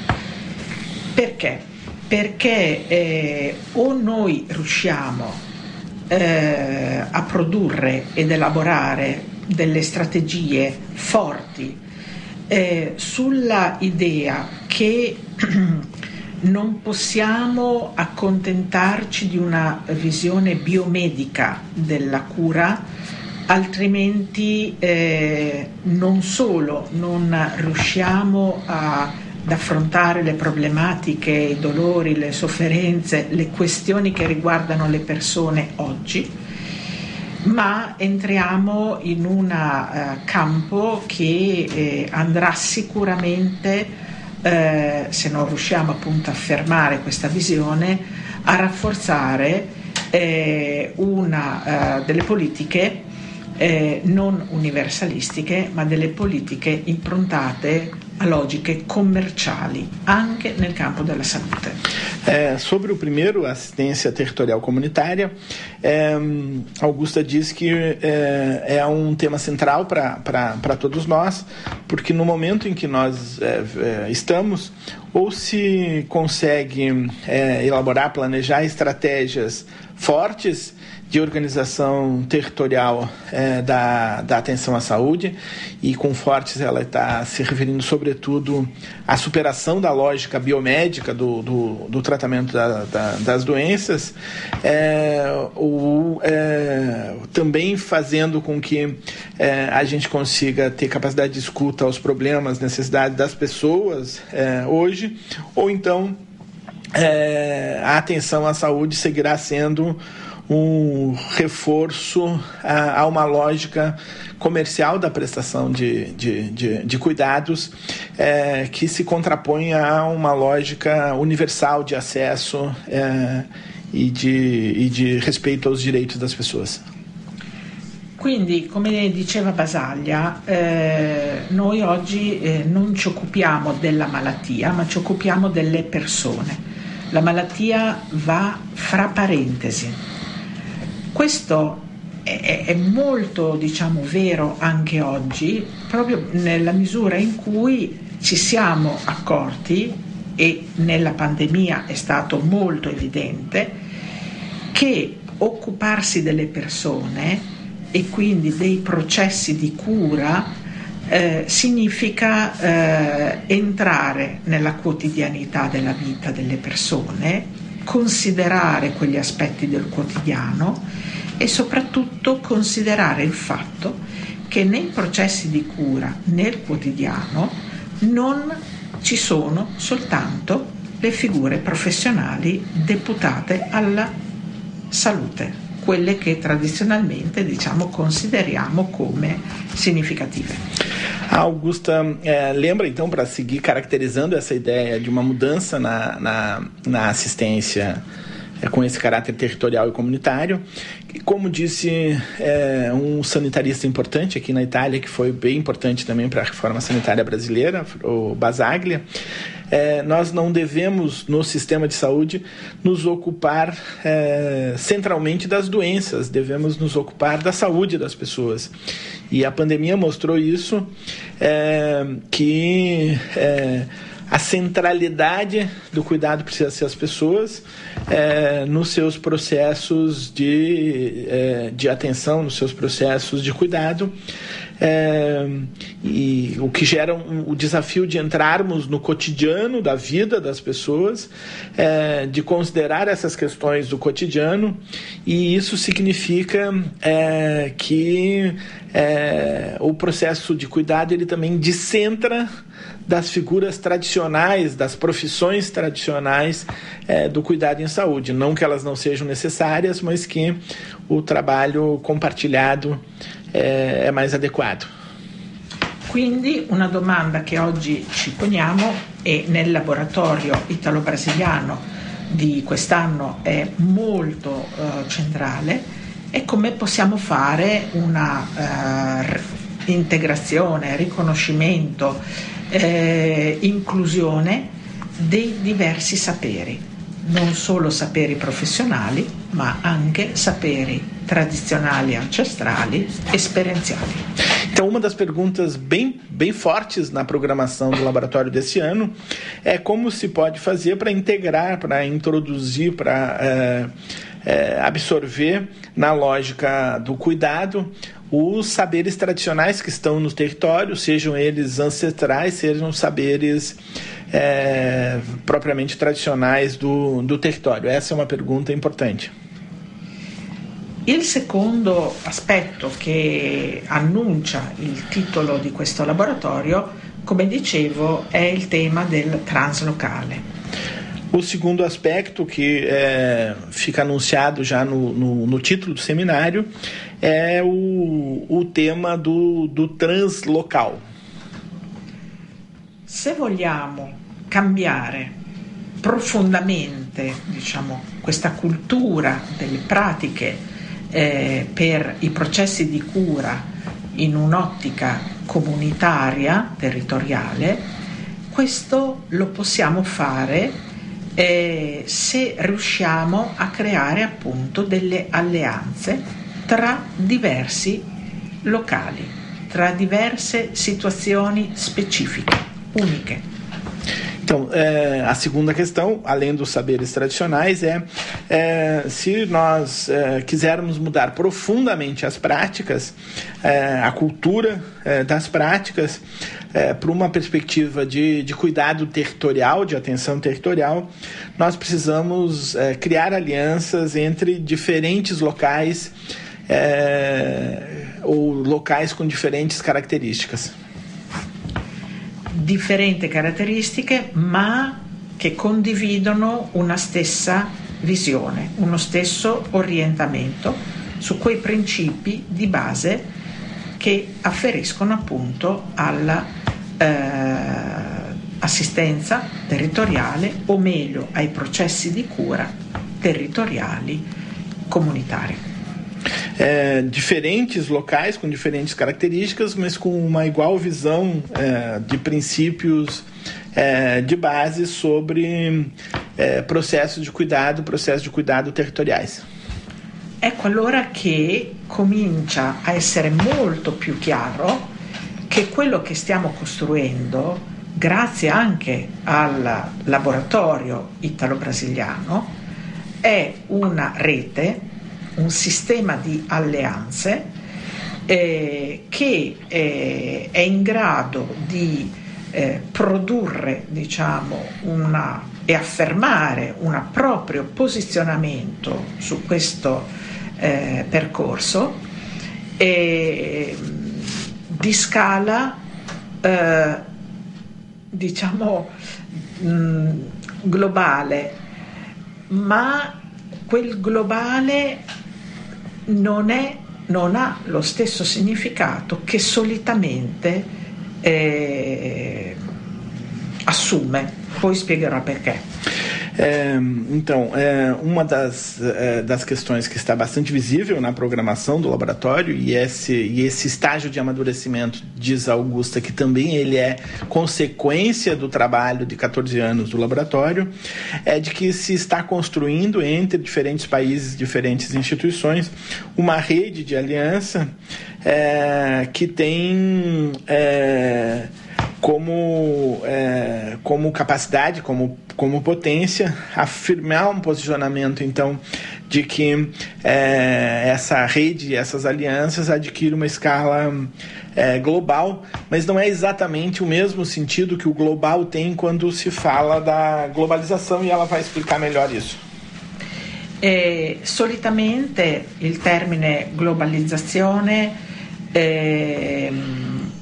Perché? Perché eh, o noi riusciamo eh, a produrre ed elaborare delle strategie forti eh, sulla idea che non possiamo accontentarci di una visione biomedica della cura, altrimenti eh, non solo non riusciamo a, ad affrontare le problematiche, i dolori, le sofferenze, le questioni che riguardano le persone oggi, ma entriamo in un uh, campo che eh, andrà sicuramente eh, se non riusciamo appunto a fermare questa visione, a rafforzare eh, una, eh, delle politiche eh, non universalistiche, ma delle politiche improntate a logiche commerciali, anche nel campo della salute. É, sobre o primeiro, assistência territorial comunitária, é, Augusta diz que é, é um tema central para todos nós, porque no momento em que nós é, estamos, ou se consegue elaborar, planejar estratégias fortes de organização territorial é, da, da atenção à saúde. E com fortes ela está se referindo sobretudo à superação da lógica biomédica do, do, do tratamento da, da, das doenças, é, ou é, também fazendo com que é, a gente consiga ter capacidade de escuta aos problemas, necessidades das pessoas é, hoje, ou então é, a atenção à saúde seguirá sendo um reforço a, uma lógica comercial da prestação de, de, de, de cuidados é, que se contrapõe a uma lógica universal de acesso é, e, de, e de respeito aos direitos das pessoas. Quindi, come diceva Basaglia, eh, noi oggi eh, non ci occupiamo della malattia, ma ci occupiamo delle persone. La malattia va fra parentesi. Questo è, è molto, diciamo, vero anche oggi, proprio nella misura in cui ci siamo accorti, e nella pandemia è stato molto evidente, che occuparsi delle persone e quindi dei processi di cura eh, significa eh, entrare nella quotidianità della vita delle persone, considerare quegli aspetti del quotidiano e soprattutto considerare il fatto che nei processi di cura nel quotidiano non ci sono soltanto le figure professionali deputate alla salute quelle che tradizionalmente diciamo, consideriamo come significative. Augusta é, lembra então, para seguir caracterizando essa ideia de uma mudança na, na, na assistência é, com esse caráter territorial e comunitário. E como disse é, um sanitarista importante aqui na Itália, que foi bem importante também para a reforma sanitária brasileira, o Basaglia, é, nós não devemos, no sistema de saúde, nos ocupar é, centralmente das doenças, devemos nos ocupar da saúde das pessoas. E a pandemia mostrou isso, é, que é, a centralidade do cuidado precisa ser as pessoas é, nos seus processos de, é, de atenção, nos seus processos de cuidado. É, e o que gera um, o desafio de entrarmos no cotidiano da vida das pessoas, é, de considerar essas questões do cotidiano, e isso significa é, que é, o processo de cuidado ele também descentra das figuras tradicionais, das profissões tradicionais é, do cuidado em saúde. Não que elas não sejam necessárias, mas que o trabalho compartilhado é, é mais adequado. Quindi una domanda che oggi ci poniamo e nel laboratorio italo-brasiliano di quest'anno è molto uh, centrale è come possiamo fare una uh, integrazione, riconoscimento, eh, inclusione dei diversi saperi, non solo saperi professionali, ma anche saperi tradicionais, ancestrali, experienciali. Então, uma das perguntas bem, bem fortes na programação do laboratório desse ano é como se pode fazer para integrar, para introduzir, para é, é, absorver na lógica do cuidado os saberes tradicionais que estão no território, sejam eles ancestrais, sejam saberes é, propriamente tradicionais do, do território? Essa é uma pergunta importante. Il secondo aspetto che annuncia il titolo di questo laboratorio, come dicevo, è il tema del translocale. O segundo aspecto que é, fica anunciado já no, no, no, título do seminário é o, o tema do, do translocal. Se vogliamo cambiare profondamente diciamo, questa cultura delle pratiche eh, per i processi di cura in un'ottica comunitaria, territoriale, questo lo possiamo fare eh, se riusciamo a creare appunto delle alleanze tra diversi locali, tra diverse situazioni specifiche, uniche. Então, é, a segunda questão, além dos saberes tradicionais, é, é se nós é, quisermos mudar profundamente as práticas, é, a cultura é, das práticas, é, para uma perspectiva de, de cuidado territorial, de atenção territorial, nós precisamos criar alianças entre diferentes locais ou locais com diferentes características differenti caratteristiche, ma che condividono una stessa visione, uno stesso orientamento su quei principi di base che afferiscono appunto alla eh, territoriale o meglio ai processi di cura territoriali comunitari. É, diferentes locais com diferentes características, mas com uma igual visão é, de princípios é, de base sobre é, processos de cuidado, processos de cuidado territoriais. Ecco allora che comincia a essere molto più chiaro che quello che stiamo costruendo grazie anche al laboratorio italo-brasiliano, è una rete, un sistema di alleanze eh, che eh, è in grado di eh, produrre diciamo, una, e affermare un proprio posizionamento su questo eh, percorso di scala eh, diciamo mh, mm, globale, ma quel globale non, è, non ha lo stesso significato che solitamente eh, assume. Poi spiegherò perché. É, então, é, uma das, é, das questões que está bastante visível na programação do laboratório, e esse, e esse estágio de amadurecimento, diz Augusta, que também ele é consequência do trabalho de 14 anos do laboratório, é de que se está construindo entre diferentes países, diferentes instituições, uma rede de aliança é, que tem é, como, é, como capacidade, como, como potência, afirmar um posicionamento, então, de que é, essa rede, essas alianças adquirem uma escala é, global, mas não é exatamente o mesmo sentido que o global tem quando se fala da globalização e ela vai explicar melhor isso. Eh, solitamente il termine globalizzazione eh,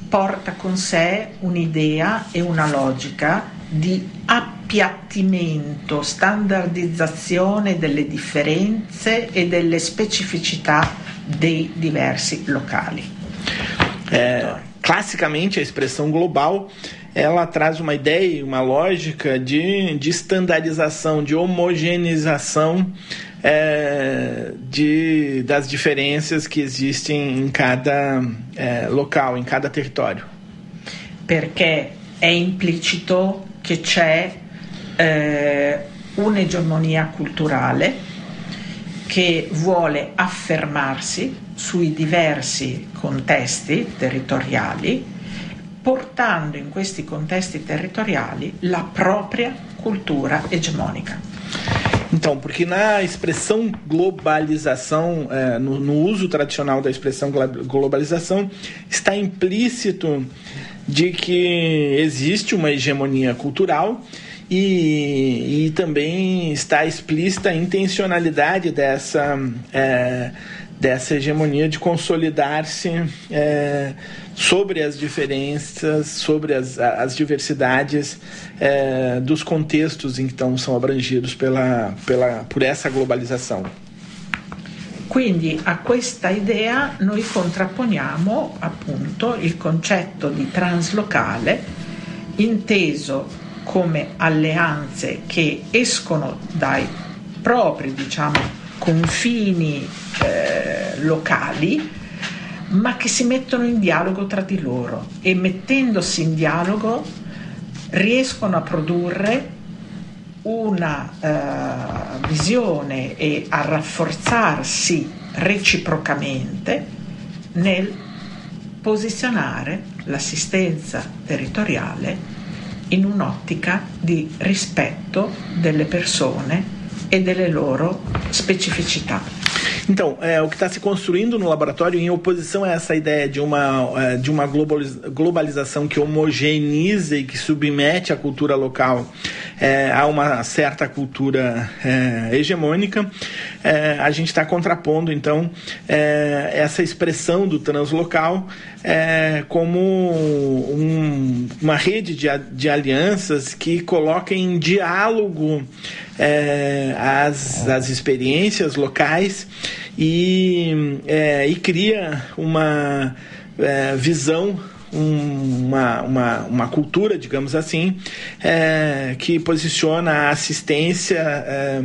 porta con sé un'idea e una logica di appiattimento, standardizzazione delle differenze e delle specificità dei diversi locali. É, classicamente a expressão global ela traz uma ideia, uma lógica de, de estandarização, de homogeneização é, de, das diferenças que existem em cada é, local, em cada território. Perché è implicito che c'è eh, un'egemonia culturale che vuole affermarsi sui diversi contesti territoriali, portando in questi contesti territoriali la propria cultura egemonica. Então, porque na expressão globalização, é, no, no, uso tradicional da expressão globalização, está implícito de que existe uma hegemonia cultural e, e também está explícita a intencionalidade dessa. É, dessa hegemonia de consolidar-se é, sobre as diferenças, sobre as, as diversidades é, dos contextos em que então são abrangidos pela, pela, por essa globalização. Quindi a questa idea noi contrapponiamo appunto il concetto di translocale inteso come alleanze che escono dai propri diciamo, confini eh, locali ma che si mettono in dialogo tra di loro e mettendosi in dialogo riescono a produrre una uh, visione e a rafforzarsi reciprocamente nel posizionare l'assistenza territoriale in un'ottica di rispetto delle persone e delle loro specificità. Então, é, o que está se construindo no laboratório, em oposição a essa ideia de uma, é, de uma globalização que homogeneiza e que submete a cultura local é, há uma certa cultura é, hegemônica, é, a gente está contrapondo então é, essa expressão do translocal é, como um, uma rede de, de alianças que coloca em diálogo é, as, as experiências locais e, e cria uma visão uma, uma, uma cultura, digamos assim, é, que posiciona a assistência, é,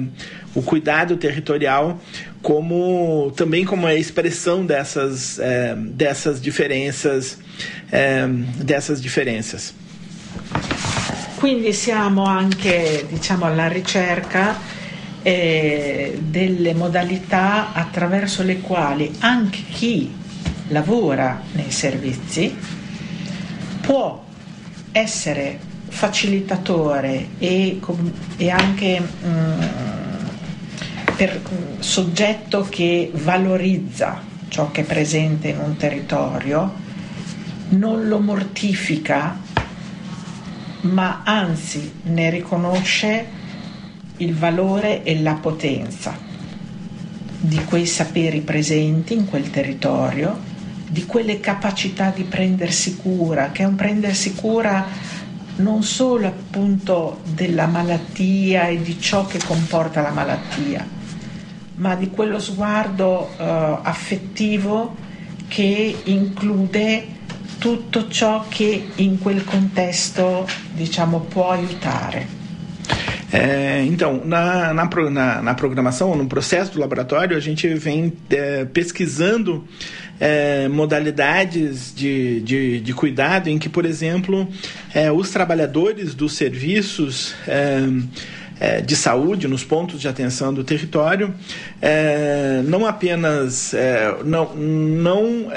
o cuidado territorial como também como a expressão dessas, é, dessas diferenças é, dessas diferenças. Quindi siamo anche diciamo, alla ricerca eh, delle modalità attraverso le quali anche chi lavora nei servizi può essere facilitatore e, e anche mm, per, mm, soggetto che valorizza ciò che è presente in un territorio, non lo mortifica, ma anzi ne riconosce il valore e la potenza di quei saperi presenti in quel territorio di quelle capacità di prendersi cura, che è un prendersi cura non solo appunto della malattia e di ciò che comporta la malattia, ma di quello sguardo uh, affettivo che include tutto ciò che in quel contesto diciamo può aiutare. É, então, na, na, na, na, programação, no processo do laboratório, a gente vem é, pesquisando é, modalidades de, de, de, cuidado em que, por exemplo, é, os trabalhadores dos serviços é, é, de saúde nos pontos de atenção do território não apenas não, não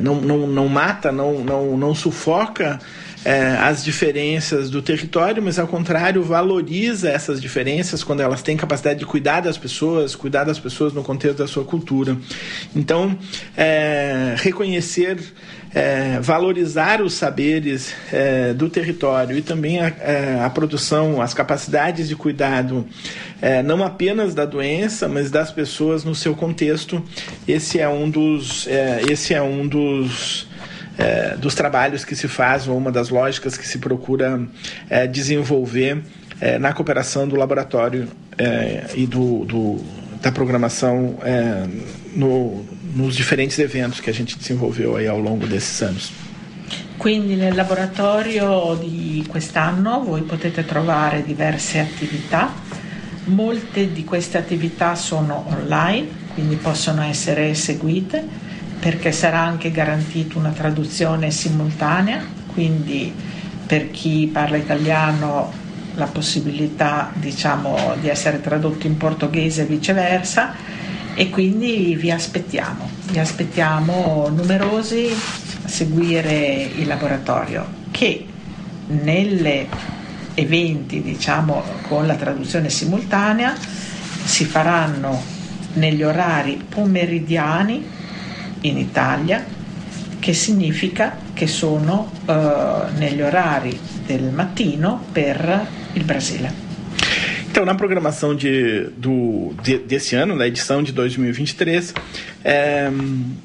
não, não, não mata, não, não, não sufoca é, as diferenças do território, mas ao contrário, valoriza essas diferenças quando elas têm capacidade de cuidar das pessoas, cuidar das pessoas no contexto da sua cultura. Então, é, reconhecer, é, valorizar os saberes é, do território e também a, a, produção, as capacidades de cuidado, é, não apenas da doença, mas das pessoas no seu contexto, esse é um dos, esse é um dos é, dos trabalhos que se faz, ou uma das lógicas que se procura é, desenvolver é, na cooperação do laboratório é, e do, do, da programação é, no, nos diferentes eventos que a gente desenvolveu aí ao longo desses anos. Quindi nel laboratorio di quest'anno voi potete trovare diverse attività, molte di queste attività sono online, quindi possono essere seguite perché sarà anche garantita una traduzione simultanea, quindi per chi parla italiano la possibilità diciamo, di essere tradotto in portoghese e viceversa e quindi vi aspettiamo, vi aspettiamo numerosi a seguire il laboratorio che nelle eventi diciamo con la traduzione simultanea si faranno negli orari pomeridiani in Italia, che significa che sono uh, negli orari del mattino per il Brasile. Então, na programação de, do, de, desse ano, na edição de 2023, é,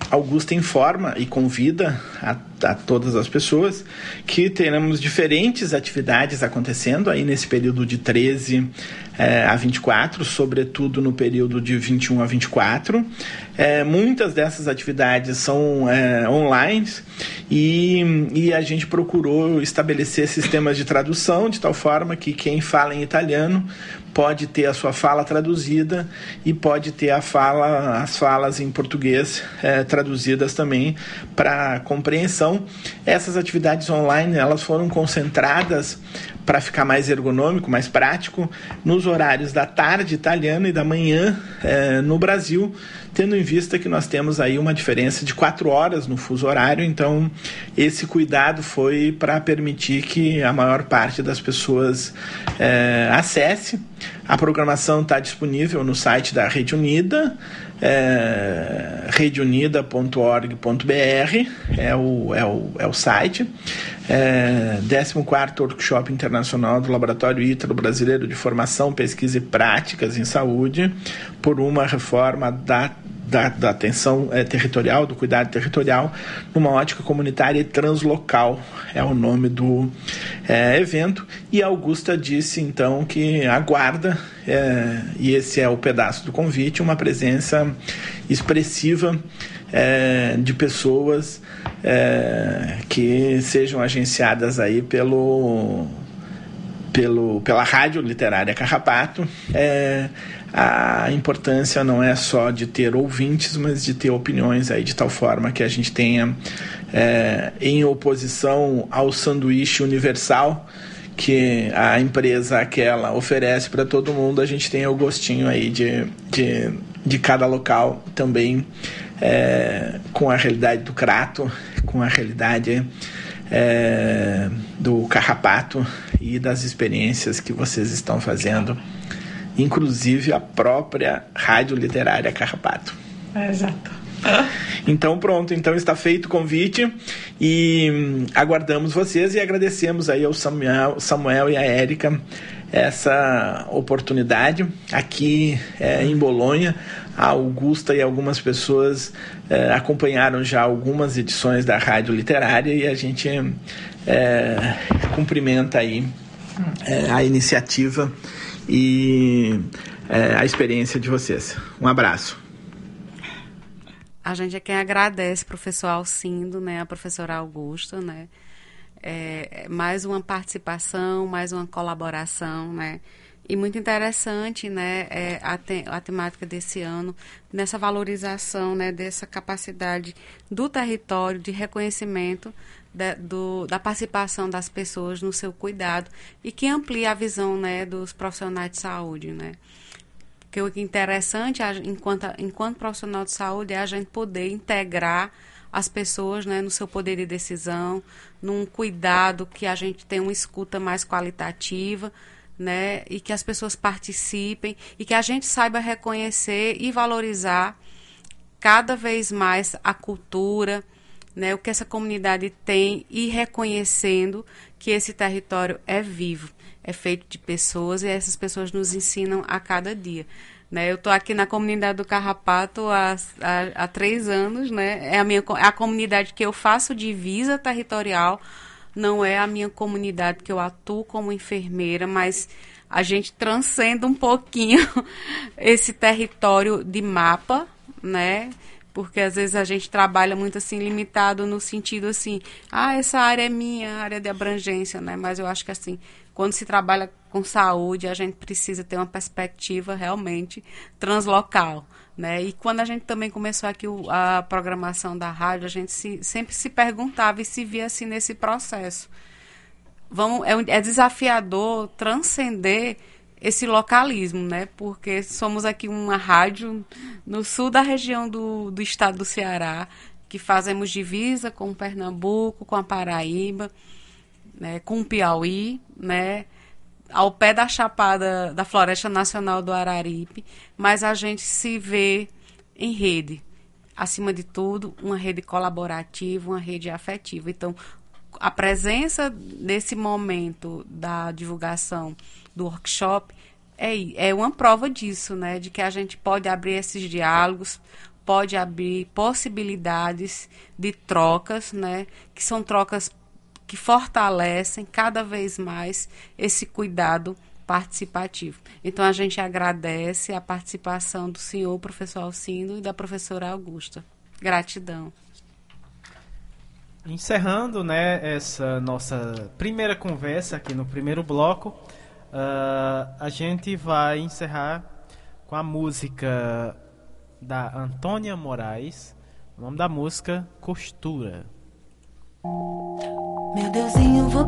Augusta informa e convida a, a, todas as pessoas que teremos diferentes atividades acontecendo aí nesse período de 13 é, a 24, sobretudo no período de 21 a 24. É, muitas dessas atividades são é, online e, e a gente procurou estabelecer sistemas de tradução de tal forma que quem fala em italiano pode ter a sua fala traduzida e pode ter a fala, as falas em português é, traduzidas também para compreensão. Essas atividades online elas foram concentradas para ficar mais ergonômico, mais prático, nos horários da tarde italiana e da manhã é, no Brasil, tendo em vista que nós temos aí uma diferença de quatro horas no fuso horário, então esse cuidado foi para permitir que a maior parte das pessoas é, acesse. A programação está disponível no site da Rede Unida, é, redeunida.org.br é o, é, o, é o site. É, 14 Workshop Internacional do Laboratório Ítalo Brasileiro de Formação, Pesquisa e Práticas em Saúde, por uma reforma da da, da atenção é, territorial, do cuidado territorial, numa ótica comunitária e translocal, é o nome do é, evento. E Augusta disse então que aguarda, é, e esse é o pedaço do convite, uma presença expressiva é, de pessoas é, que sejam agenciadas aí pelo, pelo, pela Rádio Literária Carrapato. É, a importância não é só de ter ouvintes, mas de ter opiniões aí de tal forma que a gente tenha, é, em oposição ao sanduíche universal que a empresa aquela oferece para todo mundo, a gente tenha o gostinho aí de, de, de cada local também é, com a realidade do crato, com a realidade é, do carrapato e das experiências que vocês estão fazendo inclusive a própria Rádio Literária Carrapato. É, exato. Então pronto, então está feito o convite e hum, aguardamos vocês e agradecemos aí ao Samuel, Samuel e a Érica essa oportunidade aqui é, em Bolonha. A Augusta e algumas pessoas é, acompanharam já algumas edições da Rádio Literária e a gente é, cumprimenta aí é, a iniciativa e é, a experiência de vocês. Um abraço. A gente é quem agradece, professor Alcindo, né, a professora Augusta, né, é, mais uma participação, mais uma colaboração, né, e muito interessante, né, é, a, te, a temática desse ano, nessa valorização, né, dessa capacidade do território de reconhecimento da, do, da participação das pessoas no seu cuidado e que amplia a visão né, dos profissionais de saúde. Né? Porque o que é interessante, enquanto, enquanto profissional de saúde, é a gente poder integrar as pessoas né, no seu poder de decisão, num cuidado que a gente tenha uma escuta mais qualitativa, né, e que as pessoas participem e que a gente saiba reconhecer e valorizar cada vez mais a cultura, né, o que essa comunidade tem e reconhecendo que esse território é vivo, é feito de pessoas e essas pessoas nos ensinam a cada dia. Né, eu estou aqui na comunidade do Carrapato há, há, há, três anos, né? É a, minha, é a comunidade que eu faço divisa territorial, não é a minha comunidade que eu atuo como enfermeira, mas a gente transcende um pouquinho esse território de mapa, né? Porque às vezes a gente trabalha muito assim limitado no sentido assim, ah, essa área é minha, área de abrangência, né? Mas eu acho que assim, quando se trabalha com saúde, a gente precisa ter uma perspectiva realmente translocal, né? E quando a gente também começou aqui o, a programação da rádio, a gente se, sempre se perguntava e se via assim nesse processo. Vamos, é, é desafiador transcender esse localismo, né? Porque somos aqui uma rádio no sul da região do, do estado do Ceará, que fazemos divisa com Pernambuco, com a Paraíba, né? com o Piauí, né? Ao pé da chapada da Floresta Nacional do Araripe, mas a gente se vê em rede. Acima de tudo, uma rede colaborativa, uma rede afetiva. Então, a presença desse momento da divulgação do workshop é, é uma prova disso, né? De que a gente pode abrir esses diálogos, pode abrir possibilidades de trocas, né? Que são trocas que fortalecem cada vez mais esse cuidado participativo. Então a gente agradece a participação do senhor professor Alcindo e da professora Augusta. Gratidão. Encerrando, né, essa nossa primeira conversa aqui no primeiro bloco, Uh, a gente vai encerrar com a música da Antônia Moraes. O nome da música Costura. Meu Deusinho, vou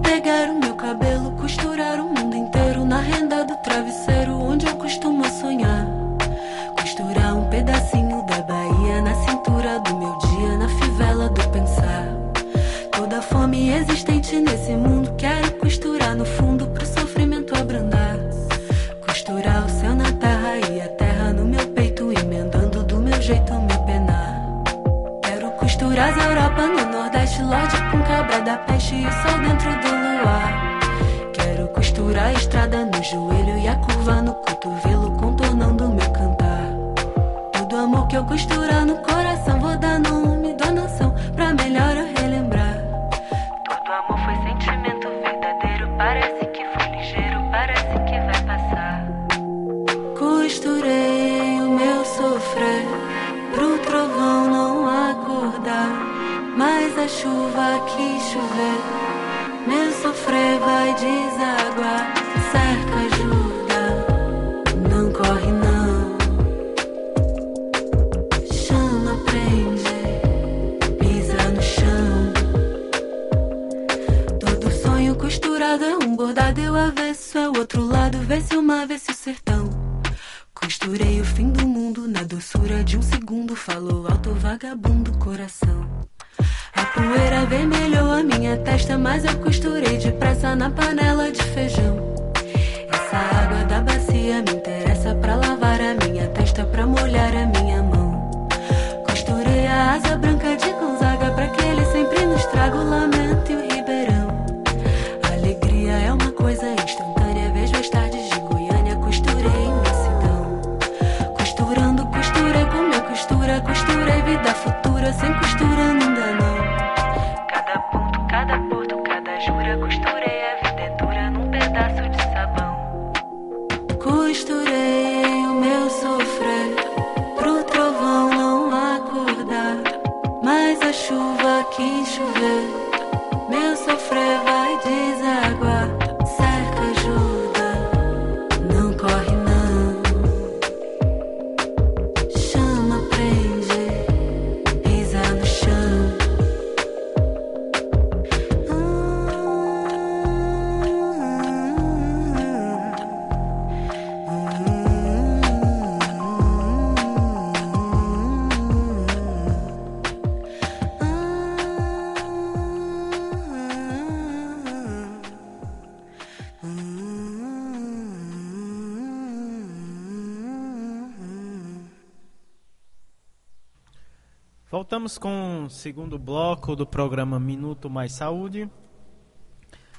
Voltamos com o segundo bloco do programa Minuto Mais Saúde.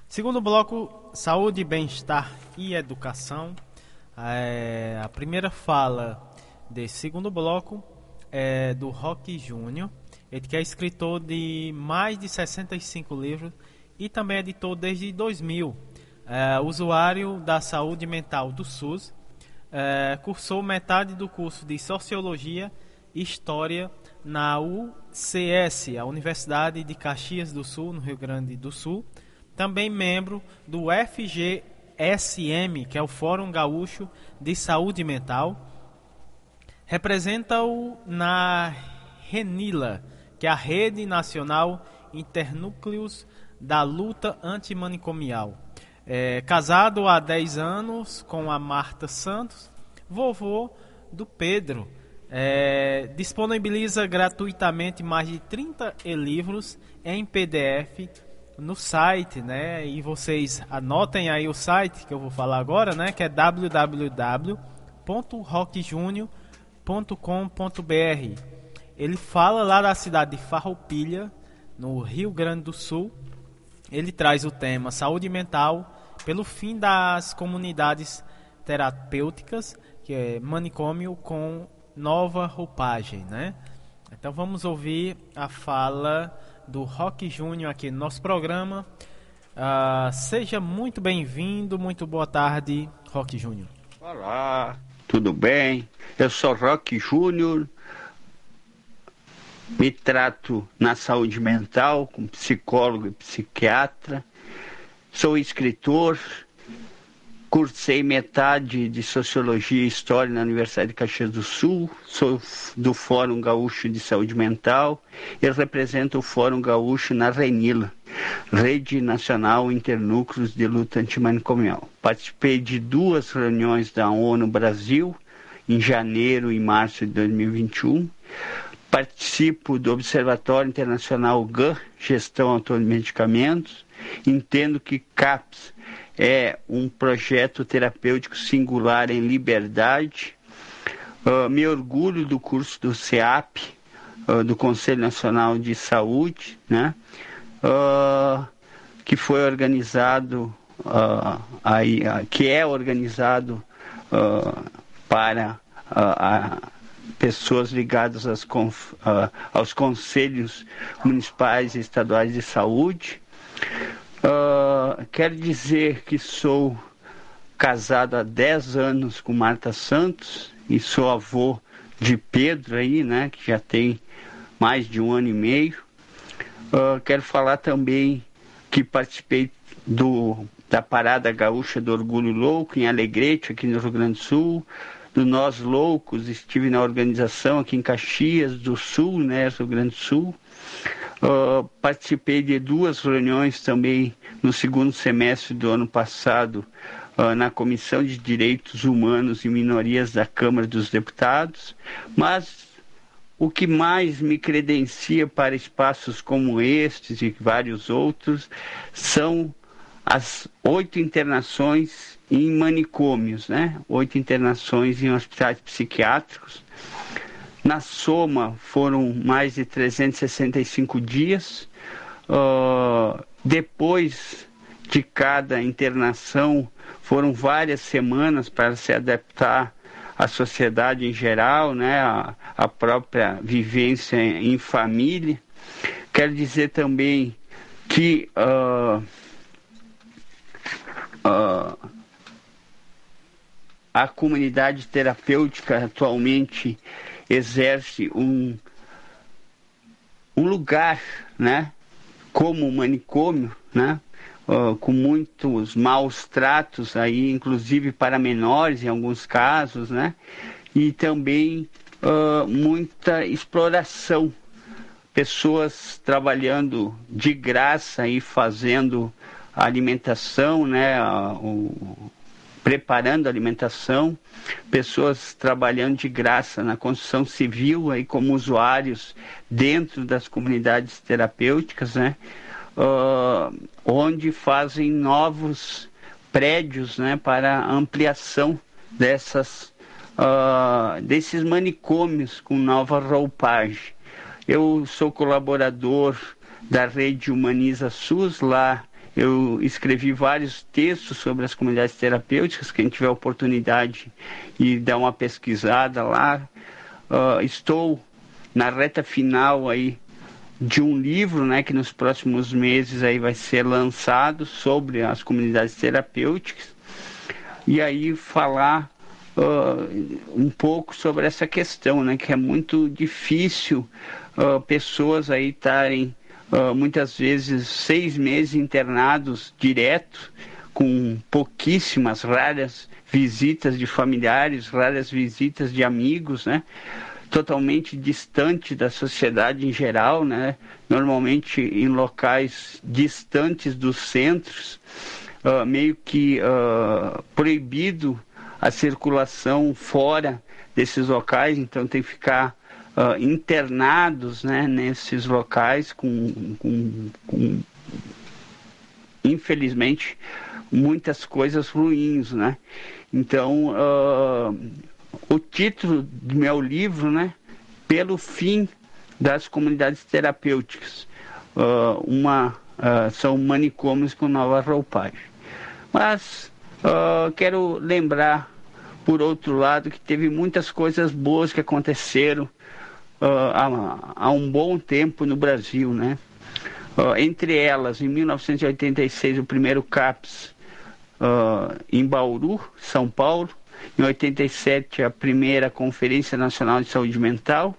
Segundo bloco, saúde, bem-estar e educação. É, a primeira fala desse segundo bloco é do Rock Júnior, ele que é escritor de mais de 65 livros e também editor desde 2000. É, usuário da saúde mental do SUS, é, cursou metade do curso de Sociologia e História na UCS, a Universidade de Caxias do Sul, no Rio Grande do Sul. Também membro do FGSM, que é o Fórum Gaúcho de Saúde Mental. Representa-o na RENILA, que é a Rede Nacional Internúcleos da Luta Antimanicomial. É, casado há 10 anos com a Marta Santos, vovô do Pedro. É, disponibiliza gratuitamente mais de 30 e-livros em PDF no site, né? E vocês anotem aí o site que eu vou falar agora, né? Que é www.rockjunio.com.br. Ele fala lá da cidade de Farroupilha, no Rio Grande do Sul. Ele traz o tema saúde mental pelo fim das comunidades terapêuticas, que é manicômio com nova roupagem, né? Então vamos ouvir a fala do Rock Júnior aqui no nosso programa. Uh, seja muito bem-vindo, muito boa tarde, Rock Júnior. Olá, tudo bem? Eu sou Rock Júnior, me trato na saúde mental, como psicólogo e psiquiatra, sou escritor, cursei metade de Sociologia e História na Universidade de Caxias do Sul, sou do Fórum Gaúcho de Saúde Mental e represento o Fórum Gaúcho na RENILA, Rede Nacional Internúcleos de Luta Antimanicomial. Participei de duas reuniões da ONU Brasil, em janeiro e março de 2021. Participo do Observatório Internacional GAN, Gestão Autônoma de Medicamentos. Entendo que CAPS é um projeto terapêutico singular em liberdade. Uh, me orgulho do curso do CEAP, uh, do Conselho Nacional de Saúde, né? Uh, que foi organizado aí, que é organizado para pessoas ligadas aos conselhos municipais e estaduais de saúde. Quero dizer que sou casado há 10 anos com Marta Santos e sou avô de Pedro aí, né, que já tem mais de um ano e meio. Uh, quero falar também que participei do, da Parada Gaúcha do Orgulho Louco em Alegrete, aqui no Rio Grande do Sul, do Nós Loucos, estive na organização aqui em Caxias do Sul, né, Rio Grande do Sul. Uh, participei de duas reuniões também no segundo semestre do ano passado uh, na Comissão de Direitos Humanos e Minorias da Câmara dos Deputados, mas o que mais me credencia para espaços como estes e vários outros são as oito internações em manicômios, né? Oito internações em hospitais psiquiátricos. Na soma foram mais de 365 dias. Uh, depois de cada internação, foram várias semanas para se adaptar à sociedade em geral, né, a, a própria vivência em família. Quero dizer também que uh, uh, a comunidade terapêutica atualmente exerce um, um lugar, né, como manicômio, né, uh, com muitos maus tratos aí, inclusive para menores em alguns casos, né? E também uh, muita exploração, pessoas trabalhando de graça e fazendo alimentação, né? O, preparando alimentação, pessoas trabalhando de graça na construção civil aí como usuários dentro das comunidades terapêuticas, né? uh, onde fazem novos prédios né, para ampliação dessas, uh, desses manicômios com nova roupagem. Eu sou colaborador da rede Humaniza SUS lá. Eu escrevi vários textos sobre as comunidades terapêuticas. Quem tiver oportunidade e dar uma pesquisada lá, uh, estou na reta final aí de um livro, né, que nos próximos meses aí vai ser lançado sobre as comunidades terapêuticas e aí falar uh, um pouco sobre essa questão, né, que é muito difícil uh, pessoas aí estarem uh, muitas vezes seis meses internados direto com pouquíssimas raras visitas de familiares, raras visitas de amigos, né? totalmente distante da sociedade em geral, né? normalmente em locais distantes dos centros, uh, meio que uh, proibido a circulação fora desses locais, então tem que ficar uh, internados né, nesses locais com, com, com, infelizmente, muitas coisas ruins, né? Então, o título do meu livro, né? Pelo fim das comunidades terapêuticas. Uh, uma, uh, são manicômios com nova roupagem. Mas uh, quero lembrar, por outro lado, que teve muitas coisas boas que aconteceram há, há, um bom tempo no Brasil, né? entre elas, em 1986, o primeiro CAPS em Bauru, São Paulo, em 87, a primeira Conferência Nacional de Saúde Mental.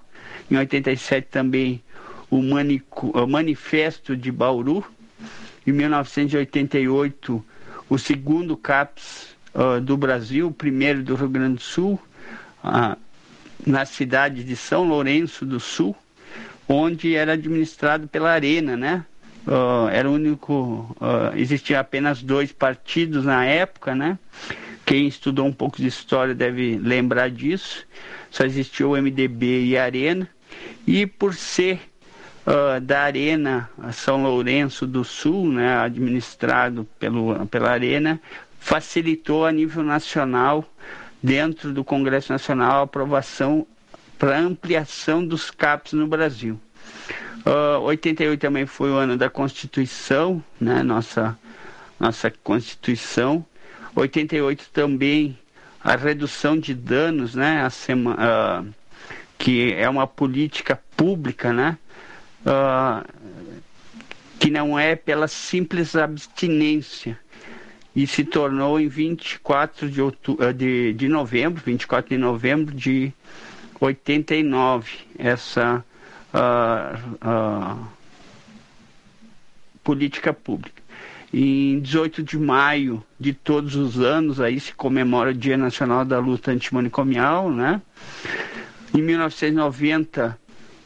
Em 87 também o, Manico, Manifesto de Bauru. Em 1988, o segundo CAPS uh, do Brasil, o primeiro do Rio Grande do Sul, uh, na cidade de São Lourenço do Sul, onde era administrado pela Arena, né? Uh, era o único, existia apenas dois partidos na época, né? Quem estudou um pouco de história deve lembrar disso. Só existiu o MDB e a Arena. E por ser uh, da Arena São Lourenço do Sul, né, administrado pelo, pela Arena, facilitou a nível nacional, dentro do Congresso Nacional, a aprovação para ampliação dos CAPs no Brasil. Uh, 88 também foi o ano da Constituição, né, nossa, nossa Constituição. 88 também a redução de danos, né, a sema, uh, que é uma política pública, né, uh, que não é pela simples abstinência e se tornou em 24 de, outubro, de, de novembro, 24 de novembro de 89, essa uh, uh, política pública. Em 18 de maio de todos os anos, aí se comemora o Dia Nacional da Luta Antimanicomial, né? Em 1990,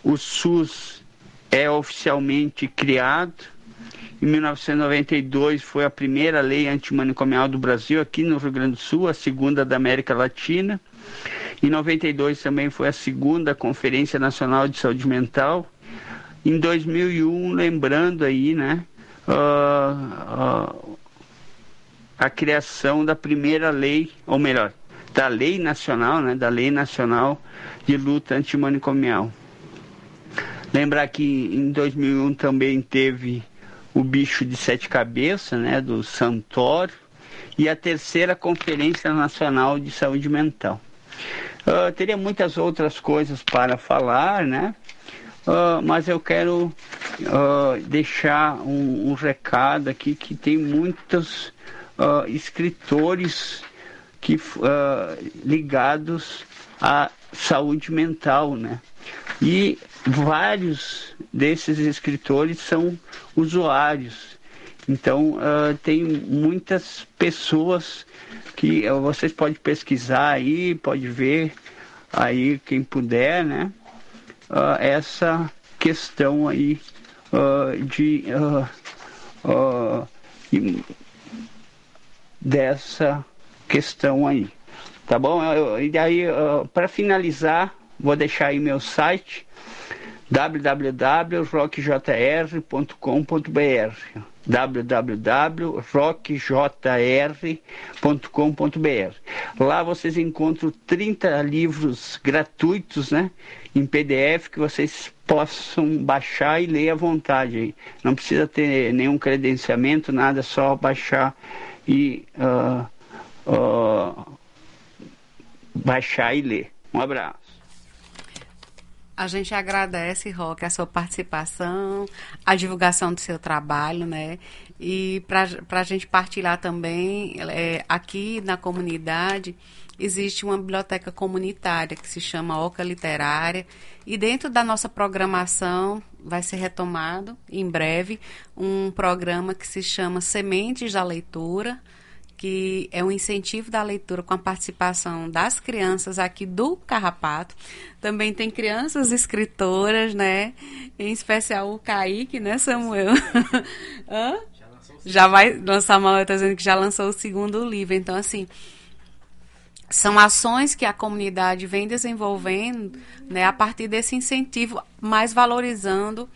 o SUS é oficialmente criado. Em 1992 foi a primeira lei antimanicomial do Brasil aqui no Rio Grande do Sul, a segunda da América Latina. Em 92 também foi a segunda Conferência Nacional de Saúde Mental. Em 2001, lembrando aí, né, uh, uh, a criação da primeira lei, ou melhor, da lei nacional, né, da lei nacional de luta antimanicomial. Lembrar que em 2001 também teve o bicho de sete cabeças, né, do Santoro, e a terceira Conferência Nacional de Saúde Mental. Uh, teria muitas outras coisas para falar, né? Uh, mas eu quero uh, deixar um, um, recado aqui que tem muitos escritores que, ligados à saúde mental, né? E vários desses escritores são usuários. Então, tem muitas pessoas que uh, vocês podem pesquisar aí, pode ver aí quem puder, né? Uh, essa questão aí uh, de dessa questão aí, tá bom? E daí para finalizar, vou deixar aí meu site www.rockjr.com.br www.rockjr.com.br. Lá vocês encontram 30 livros gratuitos, né, em PDF que vocês possam baixar e ler à vontade. Não precisa ter nenhum credenciamento, nada, só baixar e uh, uh, baixar e ler. Um abraço. A gente agradece, Roque, a sua participação, a divulgação do seu trabalho, né? E para a gente partilhar também, é, aqui na comunidade, existe uma biblioteca comunitária que se chama Oca Literária. E dentro da nossa programação vai ser retomado em breve um programa que se chama Sementes da Leitura que é um incentivo da leitura com a participação das crianças aqui do Carrapato. Também tem crianças escritoras, né? Em especial o Kaique, né, Samuel? Hã? Já vai lançar mal, está dizendo que já lançou o segundo livro. Então, assim, são ações que a comunidade vem desenvolvendo né, a partir desse incentivo, mais valorizando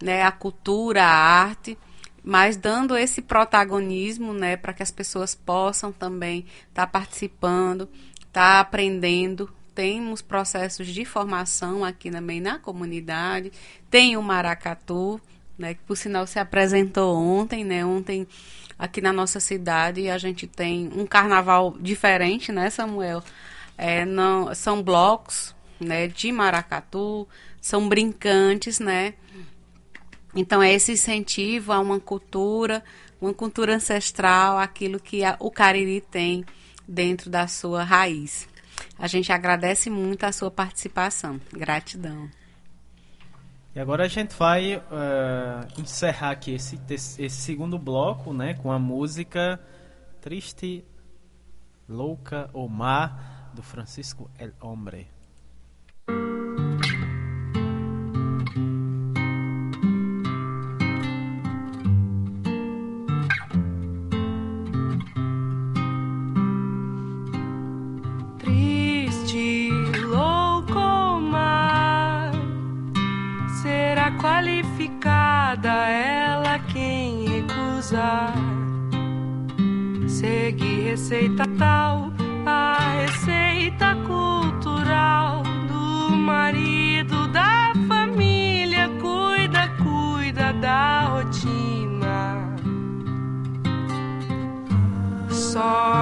né, a cultura, a arte mas dando esse protagonismo, né, para que as pessoas possam também estar tá participando, estar tá aprendendo. Temos processos de formação aqui também na comunidade. Tem o Maracatu, né, que por sinal se apresentou ontem, né, ontem aqui na nossa cidade a gente tem um carnaval diferente, né, Samuel? É, não, são blocos, né, de maracatu, são brincantes, né? Então, é esse incentivo a uma cultura, uma cultura ancestral, aquilo que a, o Cariri tem dentro da sua raiz. A gente agradece muito a sua participação. Gratidão. E agora a gente vai uh, encerrar aqui esse, esse segundo bloco né, com a música Triste, Louca ou Má, do Francisco El Hombre. Qualificada ela quem recusar. Seguir receita tal, a receita cultural do marido da família cuida, cuida da rotina. Só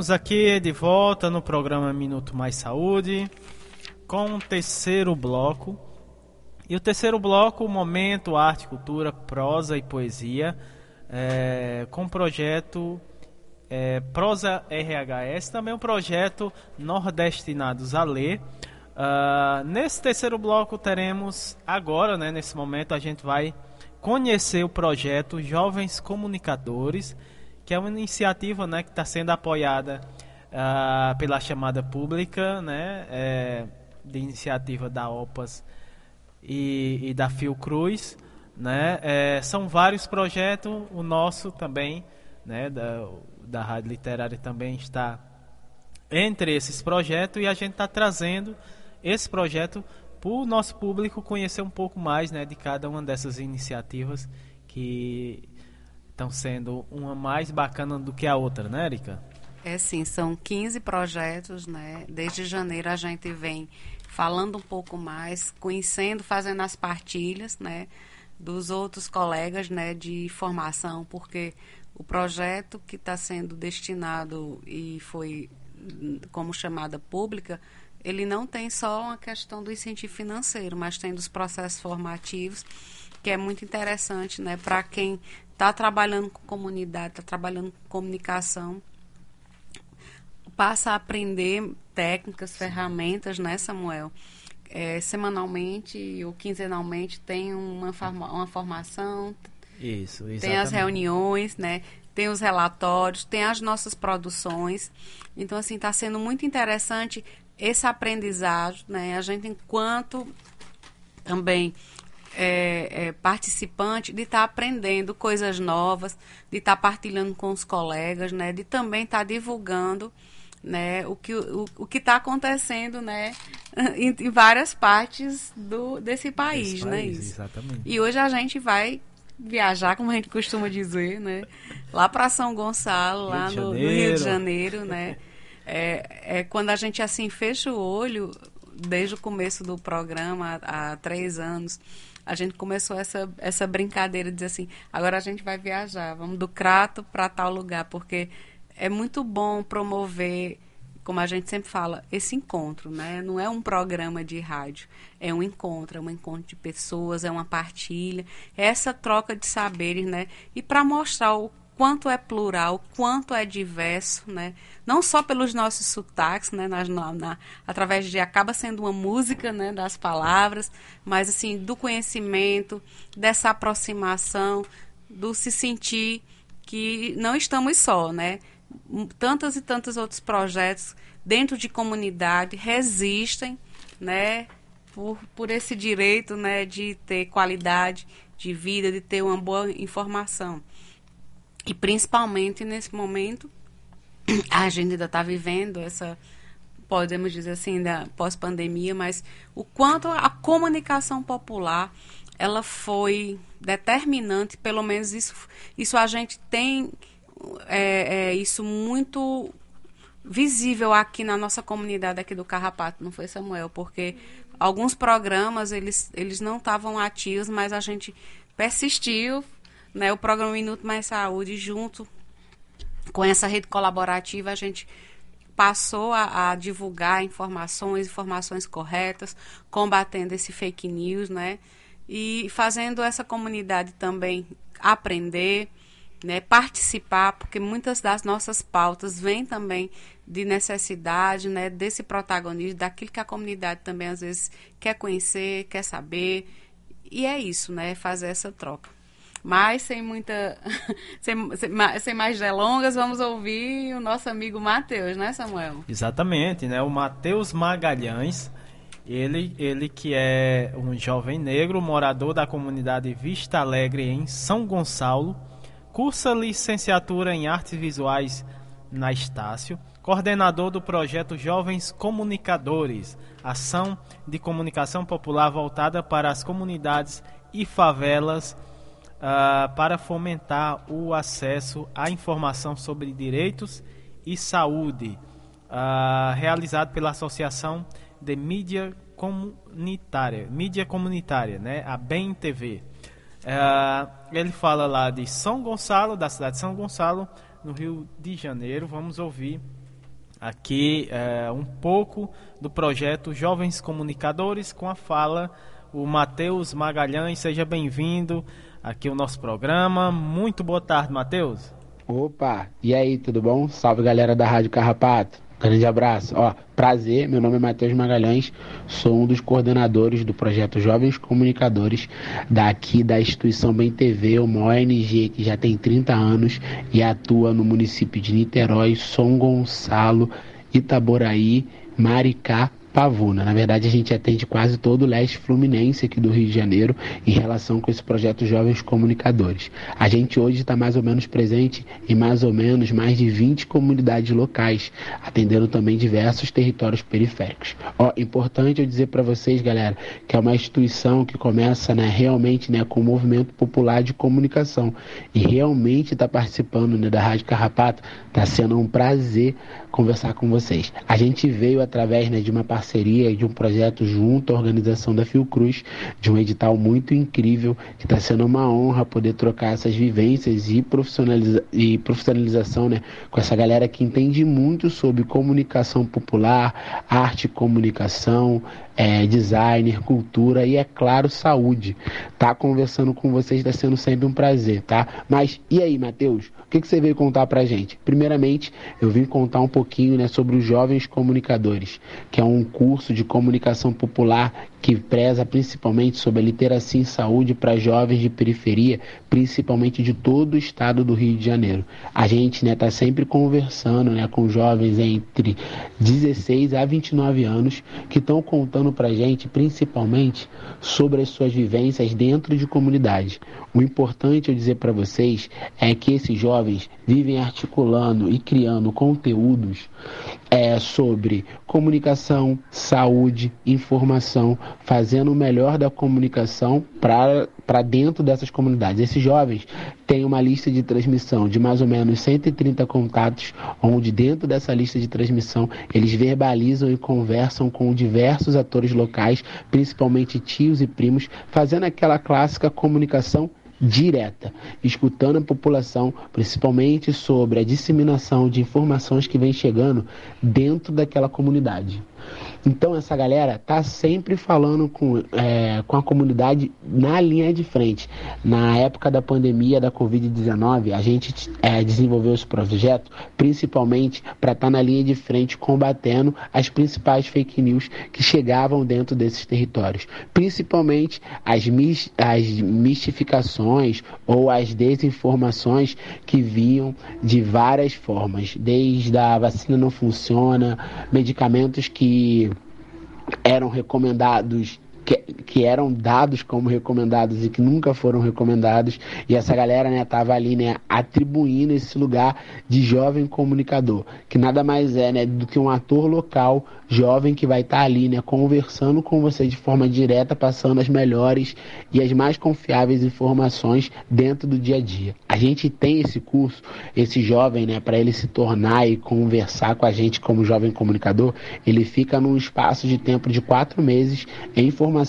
Estamos aqui de volta no programa Minuto Mais Saúde com o terceiro bloco. E o terceiro bloco, momento arte, cultura, prosa e poesia, é, com o projeto é, Prosa RHS, também um projeto Nordestinados a Ler. Ah, nesse terceiro bloco teremos agora, né, nesse momento, a gente vai conhecer o projeto Jovens Comunicadores, que é uma iniciativa né, que está sendo apoiada ah, pela chamada pública, né, é, de iniciativa da OPAS e, e da Fiocruz. Né, é, são vários projetos, o nosso também, né, da, da Rádio Literária também está entre esses projetos e a gente está trazendo esse projeto para o nosso público conhecer um pouco mais né, de cada uma dessas iniciativas que estão sendo uma mais bacana do que a outra, né, Erika? É sim, são 15 projetos, né? Desde janeiro a gente vem falando um pouco mais, conhecendo, fazendo as partilhas, né? dos outros colegas né, de formação, porque o projeto que está sendo destinado e foi como chamada pública, ele não tem só uma questão do incentivo financeiro, mas tem dos processos formativos, que é muito interessante né, para quem está trabalhando com comunidade, está trabalhando com comunicação, passa a aprender técnicas, ferramentas, né, Samuel? É, semanalmente ou quinzenalmente tem uma, uma formação. Isso, exatamente. Tem as reuniões, né? Tem os relatórios, tem as nossas produções. Então, assim, está sendo muito interessante esse aprendizado, né? A gente, enquanto também é, é, participante, de estar tá aprendendo coisas novas, de estar tá partilhando com os colegas, né? De também estar tá divulgando né, o que o, o que está acontecendo, né, em, em, várias partes do desse país, Esse né, país, Exatamente. E hoje a gente vai viajar, como a gente costuma dizer, né, lá para São Gonçalo, Rio lá no, no, Rio de Janeiro, né, é, é quando a gente assim fecha o olho desde o começo do programa há, há três anos a gente começou essa, essa brincadeira de dizer assim, agora a gente vai viajar, vamos do Crato para tal lugar, porque é muito bom promover, como a gente sempre fala, esse encontro, né? Não é um programa de rádio, é um encontro, é um encontro de pessoas, é uma partilha, é essa troca de saberes, né? E para mostrar o quanto é plural, quanto é diverso, né? Não só pelos nossos sotaques, né? Na, na, através de acaba sendo uma música, né? Das palavras, mas assim do conhecimento, dessa aproximação, do se sentir que não estamos só, né? tantos e tantos outros projetos dentro de comunidade resistem, né, por, por esse direito, né, de ter qualidade de vida, de ter uma boa informação. E principalmente nesse momento, a gente ainda está vivendo essa, podemos dizer assim, da pós-pandemia, mas o quanto a comunicação popular ela foi determinante, pelo menos isso, isso a gente tem é, é, isso muito visível aqui na nossa comunidade aqui do Carrapato, não foi Samuel? Porque alguns programas eles, eles não estavam ativos, mas a gente persistiu, né? O programa Minuto Mais Saúde junto com essa rede colaborativa a gente passou a, a, divulgar informações, informações corretas, combatendo esse fake news, né? E fazendo essa comunidade também aprender, né, participar, porque muitas das nossas pautas vêm também de necessidade, né, desse protagonismo, daquilo que a comunidade também às vezes quer conhecer, quer saber. E é isso, né, fazer essa troca. Mas sem muita. sem, sem, mais delongas, vamos ouvir o nosso amigo Matheus, né, Samuel? Exatamente, né? O Matheus Magalhães, ele, ele que é um jovem negro, morador da comunidade Vista Alegre em São Gonçalo Cursa licenciatura em Artes Visuais na Estácio, coordenador do projeto Jovens Comunicadores, ação de comunicação popular voltada para as comunidades e favelas uh, para fomentar o acesso à informação sobre direitos e saúde, uh, realizado pela Associação de Mídia Comunitária, Mídia Comunitária, né, a BEM TV. É, ele fala lá de São Gonçalo, da cidade de São Gonçalo, no Rio de Janeiro. Vamos ouvir aqui é, um pouco do projeto Jovens Comunicadores com a fala o Matheus Magalhães. Seja bem-vindo aqui ao nosso programa. Muito boa tarde, Matheus. Opa, e aí, tudo bom? Salve galera da Rádio Carrapato. Grande abraço. Ó, prazer, meu nome é Matheus Magalhães, sou um dos coordenadores do projeto Jovens Comunicadores daqui da instituição Bem TV, uma ONG que já tem 30 anos e atua no município de Niterói, São Gonçalo, Itaboraí, Maricá Pavuna. Na verdade, a gente atende quase todo o leste fluminense aqui do Rio de Janeiro em relação com esse projeto Jovens Comunicadores. A gente hoje está mais ou menos presente em mais ou menos mais de 20 comunidades locais, atendendo também diversos territórios periféricos. Ó, importante eu dizer para vocês, galera, que é uma instituição que começa né, realmente né, com o movimento popular de comunicação e realmente está participando né, da Rádio Carrapato. Está sendo um prazer conversar com vocês. A gente veio através né, de uma parceria de um projeto junto à organização da Fiocruz, de um edital muito incrível, que está sendo uma honra poder trocar essas vivências e, profissionaliza e profissionalização né, com essa galera que entende muito sobre comunicação popular, arte e comunicação, é, designer, cultura e, é claro, saúde. Tá conversando com vocês está sendo sempre um prazer, tá? Mas e aí, Matheus? O que, que você veio contar pra gente? Primeiramente, eu vim contar um pouquinho né, sobre os Jovens Comunicadores, que é um curso de comunicação popular que preza principalmente sobre a literacia em saúde para jovens de periferia, principalmente de todo o estado do Rio de Janeiro. A gente está né, tá sempre conversando né, com jovens entre 16 a 29 anos que estão contando para a gente principalmente sobre as suas vivências dentro de comunidade. O importante eu dizer para vocês é que esses jovens vivem articulando e criando conteúdos é, sobre comunicação, saúde, informação, fazendo o melhor da comunicação para dentro dessas comunidades. Esses jovens têm uma lista de transmissão de mais ou menos 130 contatos, onde dentro dessa lista de transmissão eles verbalizam e conversam com diversos atores locais, principalmente tios e primos, fazendo aquela clássica comunicação direta, escutando a população, principalmente sobre a disseminação de informações que vem chegando dentro daquela comunidade. Então essa galera tá sempre falando com, é, com a comunidade na linha de frente. Na época da pandemia da Covid-19, a gente é, desenvolveu esse projeto principalmente para estar tá na linha de frente combatendo as principais fake news que chegavam dentro desses territórios. Principalmente as, mis, as mistificações ou as desinformações que vinham de várias formas, desde a vacina não funciona, medicamentos que eram recomendados que, que, eram dados como recomendados e que nunca foram recomendados. E essa galera né, tava ali né, atribuindo esse lugar de jovem comunicador, que nada mais é né, do que um ator local jovem que vai estar tá ali né, conversando com você de forma direta, passando as melhores e as mais confiáveis informações dentro do dia a dia. A gente tem esse curso, esse jovem, né, para ele se tornar e conversar com a gente como jovem comunicador, ele fica num espaço de tempo de quatro meses em formação,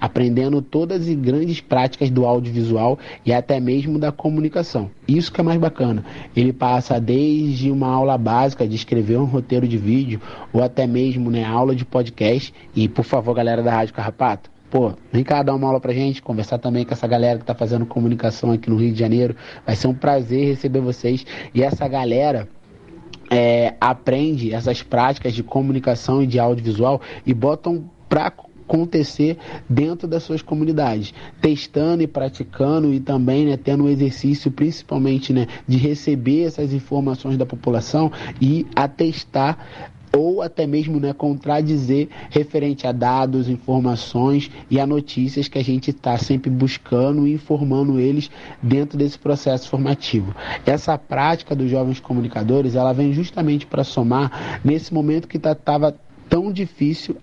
aprendendo todas as grandes práticas do audiovisual e até mesmo da comunicação. Isso que é mais bacana. Ele passa desde uma aula básica de escrever um roteiro de vídeo ou até mesmo né, aula de podcast. E por favor, galera da Rádio Carrapato, pô, vem cá dar uma aula pra gente, conversar também com essa galera que tá fazendo comunicação aqui no Rio de Janeiro. Vai ser um prazer receber vocês. E essa galera. É, aprende essas práticas de comunicação e de audiovisual e botam para acontecer dentro das suas comunidades, testando e praticando e também né, tendo um exercício principalmente né, de receber essas informações da população e atestar ou até mesmo né, contradizer referente a dados, informações e a notícias que a gente está sempre buscando e informando eles dentro desse processo formativo. Essa prática dos jovens comunicadores, ela vem justamente para somar nesse momento que estava tá, tão difícil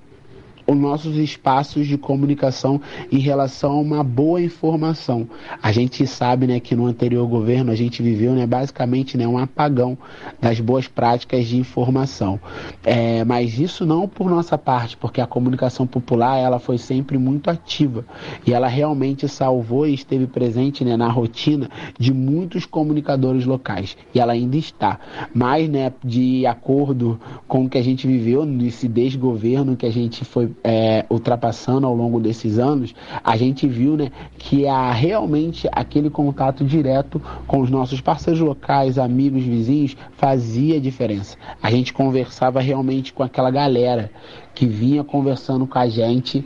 os nossos espaços de comunicação em relação a uma boa informação. A gente sabe né, que no anterior governo a gente viveu né, basicamente né, um apagão das boas práticas de informação. É, mas isso não por nossa parte, porque a comunicação popular ela foi sempre muito ativa e ela realmente salvou e esteve presente né, na rotina de muitos comunicadores locais e ela ainda está. Mas né, de acordo com o que a gente viveu nesse desgoverno que a gente foi é, ultrapassando ao longo desses anos, a gente viu né, que há realmente aquele contato direto com os nossos parceiros locais, amigos, vizinhos, fazia diferença. A gente conversava realmente com aquela galera que vinha conversando com a gente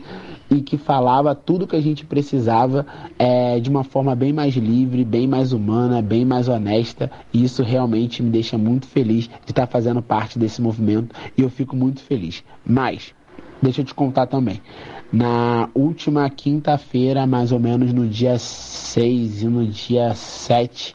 e que falava tudo que a gente precisava é, de uma forma bem mais livre, bem mais humana, bem mais honesta. E isso realmente me deixa muito feliz de estar fazendo parte desse movimento e eu fico muito feliz. Mas Deixa eu te contar também. Na última quinta-feira, mais ou menos no dia 6 e no dia 7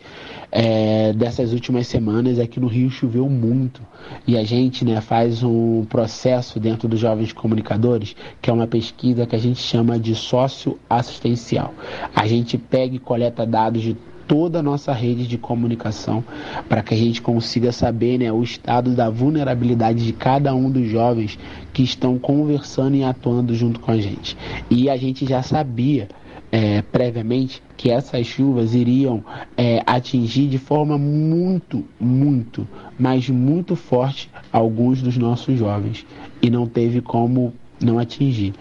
é, dessas últimas semanas, aqui no Rio choveu muito. E a gente né, faz um processo dentro dos Jovens Comunicadores, que é uma pesquisa que a gente chama de sócio assistencial. A gente pega e coleta dados de toda a nossa rede de comunicação para que a gente consiga saber né, o estado da vulnerabilidade de cada um dos jovens que estão conversando e atuando junto com a gente. E a gente já sabia é, previamente que essas chuvas iriam é, atingir de forma muito, muito, mas muito forte alguns dos nossos jovens e não teve como não atingir.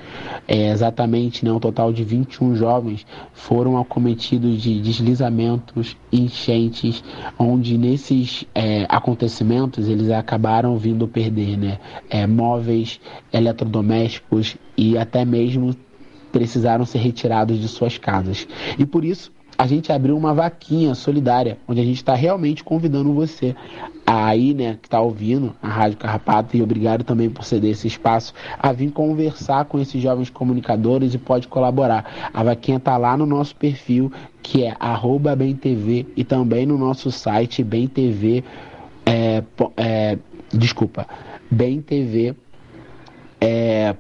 É, exatamente, né, um total de 21 jovens foram acometidos de deslizamentos, enchentes, onde nesses é, acontecimentos eles acabaram vindo perder né, é, móveis, eletrodomésticos e até mesmo precisaram ser retirados de suas casas. E por isso a gente abriu uma vaquinha solidária, onde a gente está realmente convidando você aí, né, que está ouvindo a Rádio Carrapato, e obrigado também por ceder esse espaço, a vir conversar com esses jovens comunicadores e pode colaborar. A vaquinha está lá no nosso perfil, que é arroba BemTV, e também no nosso site, BemTV, é, é, desculpa, BemTV é,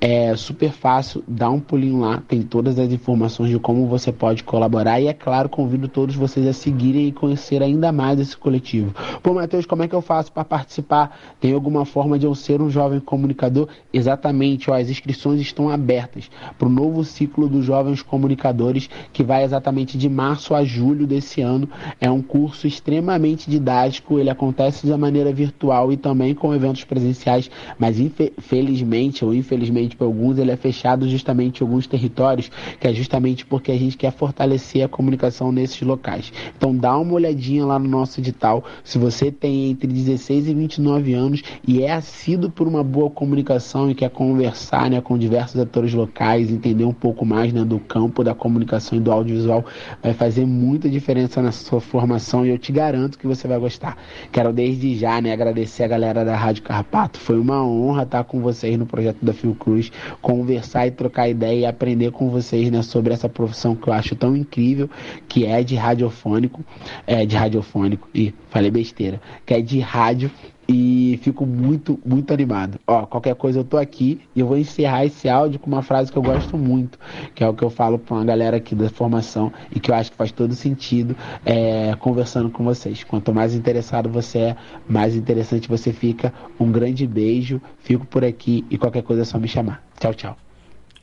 é super fácil, dá um pulinho lá, tem todas as informações de como você pode colaborar e é claro, convido todos vocês a seguirem e conhecer ainda mais esse coletivo. Pô, Matheus, como é que eu faço para participar? Tem alguma forma de eu ser um jovem comunicador? Exatamente, ó, as inscrições estão abertas para o novo ciclo dos jovens comunicadores que vai exatamente de março a julho desse ano. É um curso extremamente didático, ele acontece de maneira virtual e também com eventos presenciais, mas infelizmente ou infelizmente para alguns, ele é fechado justamente em alguns territórios, que é justamente porque a gente quer fortalecer a comunicação nesses locais. Então dá uma olhadinha lá no nosso edital. Se você tem entre 16 e 29 anos e é assíduo por uma boa comunicação e quer conversar né, com diversos atores locais, entender um pouco mais né, do campo da comunicação e do audiovisual, vai fazer muita diferença na sua formação e eu te garanto que você vai gostar. Quero desde já né, agradecer a galera da Rádio Carpato. Foi uma honra estar com vocês no projeto da Fiocruz Conversar e trocar ideia e aprender com vocês né, sobre essa profissão que eu acho tão incrível, que é de radiofônico, é de radiofônico, e falei besteira, que é de rádio e fico muito, muito animado. Ó, qualquer coisa eu tô aqui e eu vou encerrar esse áudio com uma frase que eu gosto muito, que é o que eu falo para uma galera aqui da formação e que eu acho que faz todo sentido é, conversando com vocês. Quanto mais interessado você é, mais interessante você fica. Um grande beijo, fico por aqui e qualquer coisa é só me chamar. Tchau, tchau.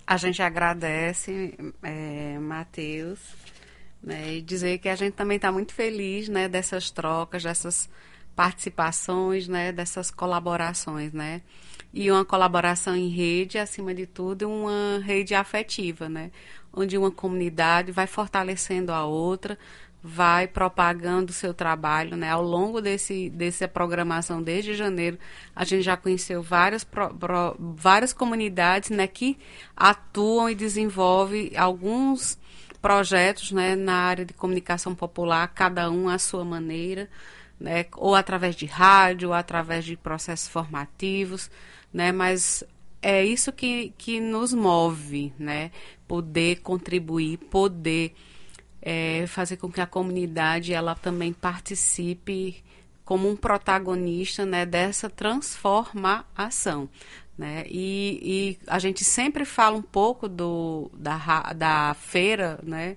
A gente agradece, é, Matheus, né, e dizer que a gente também está muito feliz né, dessas trocas, dessas participações, né, dessas colaborações, né? E uma colaboração em rede, acima de tudo, uma rede afetiva, né? Onde uma comunidade vai fortalecendo a outra, vai propagando o seu trabalho, né? Ao longo desse dessa programação desde janeiro, a gente já conheceu várias pro, pro, várias comunidades, né, que atuam e desenvolvem alguns projetos, né, na área de comunicação popular, cada um à sua maneira né, ou através de rádio, ou através de processos formativos, né, mas é isso que, que nos move, né, poder contribuir, poder é, fazer com que a comunidade ela também participe como um protagonista né, dessa transformação. Né? E, e, a gente sempre fala um pouco do, da, da feira, né?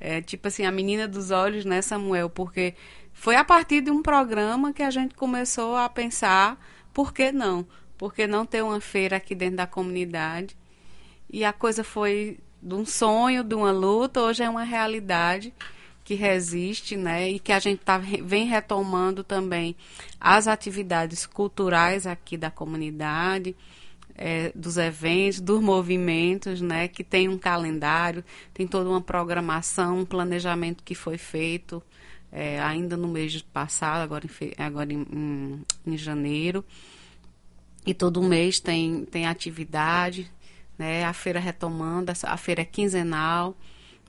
É, tipo assim, a menina dos olhos, né, Samuel? Porque foi a partir de um programa que a gente começou a pensar por que não? Por que não ter uma feira aqui dentro da comunidade? E a coisa foi de um sonho, de uma luta, hoje é uma realidade que resiste, né? E que a gente tá, vem retomando também as atividades culturais aqui da comunidade, é, dos eventos, dos movimentos, né? Que tem um calendário, tem toda uma programação, um planejamento que foi feito é, ainda no mês passado, agora, em, agora em, em, janeiro. E todo mês tem, tem atividade, né? A feira retomando, a feira é quinzenal.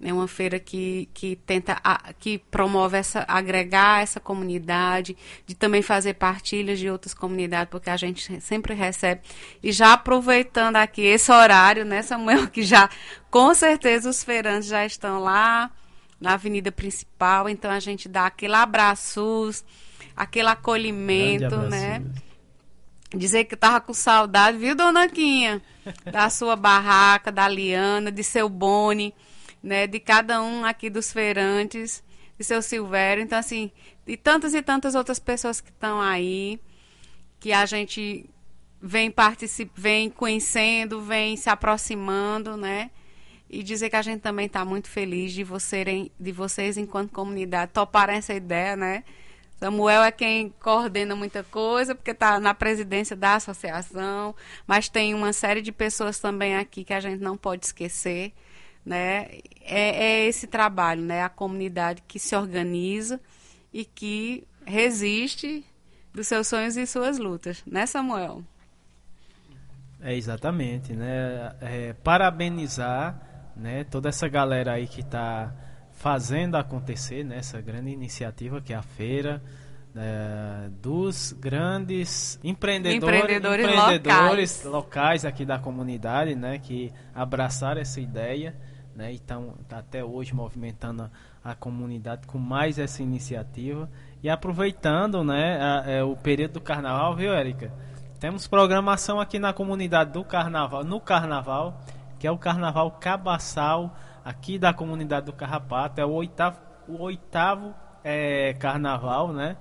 É uma feira que, que tenta, que promove essa, agregar essa comunidade, de também fazer partilhas de outras comunidades, porque a gente sempre recebe. E já aproveitando aqui esse horário, né, Samuel, que já, com certeza os feirantes já estão lá, na avenida principal, então a gente dá aquele abraço, aquele acolhimento, né? Dizer que tava com saudade, viu, dona Quinha? Da sua barraca, da Liana, de seu Boni. né, de cada um aqui dos feirantes, de seu Silvério, então assim, de tantas e tantas outras pessoas que estão aí, que a gente vem particip... vem conhecendo, vem se aproximando, né? E dizer que a gente também está muito feliz de, de vocês, enquanto comunidade, toparem essa ideia, né? Samuel é quem coordena muita coisa, porque está na presidência da associação, mas tem uma série de pessoas também aqui que a gente não pode esquecer. Né? É, é esse trabalho, né? a comunidade que se organiza e que resiste dos seus sonhos e suas lutas, né, Samuel? É exatamente, né? É, parabenizar, né, toda essa galera aí que está fazendo acontecer né, grande iniciativa que é a feira é, dos grandes empreendedores, empreendedores, empreendedores locais. locais. aqui da comunidade, né, que abraçaram essa ideia, né, e estão tá até hoje movimentando a, a, comunidade com mais essa iniciativa e aproveitando, né, a, a, é, o período do carnaval, viu, Érica? Temos programação aqui na comunidade do carnaval, no carnaval, que é o carnaval cabaçal aqui da comunidade do Carrapato. É o oitavo, o oitavo é, carnaval, né?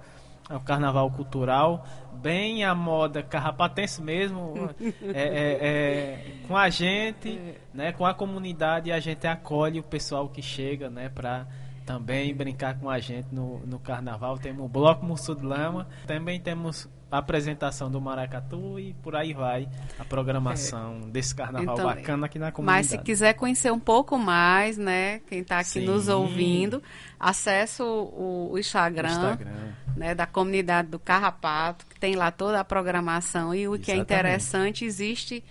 É o carnaval cultural, bem a moda carrapatense mesmo, é, é, é, com a gente, né, com a comunidade, a gente acolhe o pessoal que chega, né, para também brincar com a gente no, no carnaval. Temos o Bloco Mussu de Lama, também temos a apresentação do Maracatu e por aí vai a programação é. desse carnaval então, bacana aqui na comunidade. Mas se quiser conhecer um pouco mais, né, quem está aqui Sim. nos ouvindo, acesse o, o Instagram, o Instagram. Né, da comunidade do Carrapato, que tem lá toda a programação e o Exatamente. que é interessante, existe,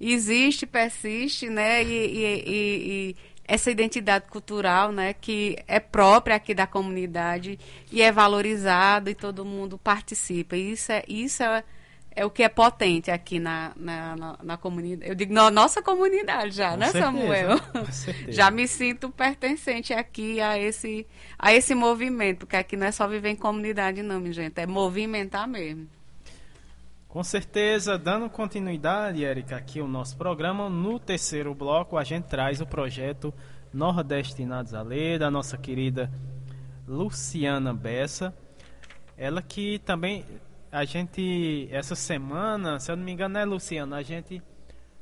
existe, persiste, né, e, e, e, e essa identidade cultural, né, que é própria aqui da comunidade e é valorizado e todo mundo participa. E isso é, isso é, é o que é potente aqui na, na, na, na comunidade. Eu digo na nossa comunidade já, Com né, certeza, Samuel? Com certeza. Já me sinto pertencente aqui a esse, a esse movimento, porque aqui não é só viver em comunidade, não, minha gente, é movimentar mesmo. Com certeza, dando continuidade, Érica, aqui o nosso programa, no terceiro bloco a gente traz o projeto Nordestinados a Ler, da nossa querida Luciana Bessa. Ela que também, a gente, essa semana, se eu não me engano, é Luciana, a gente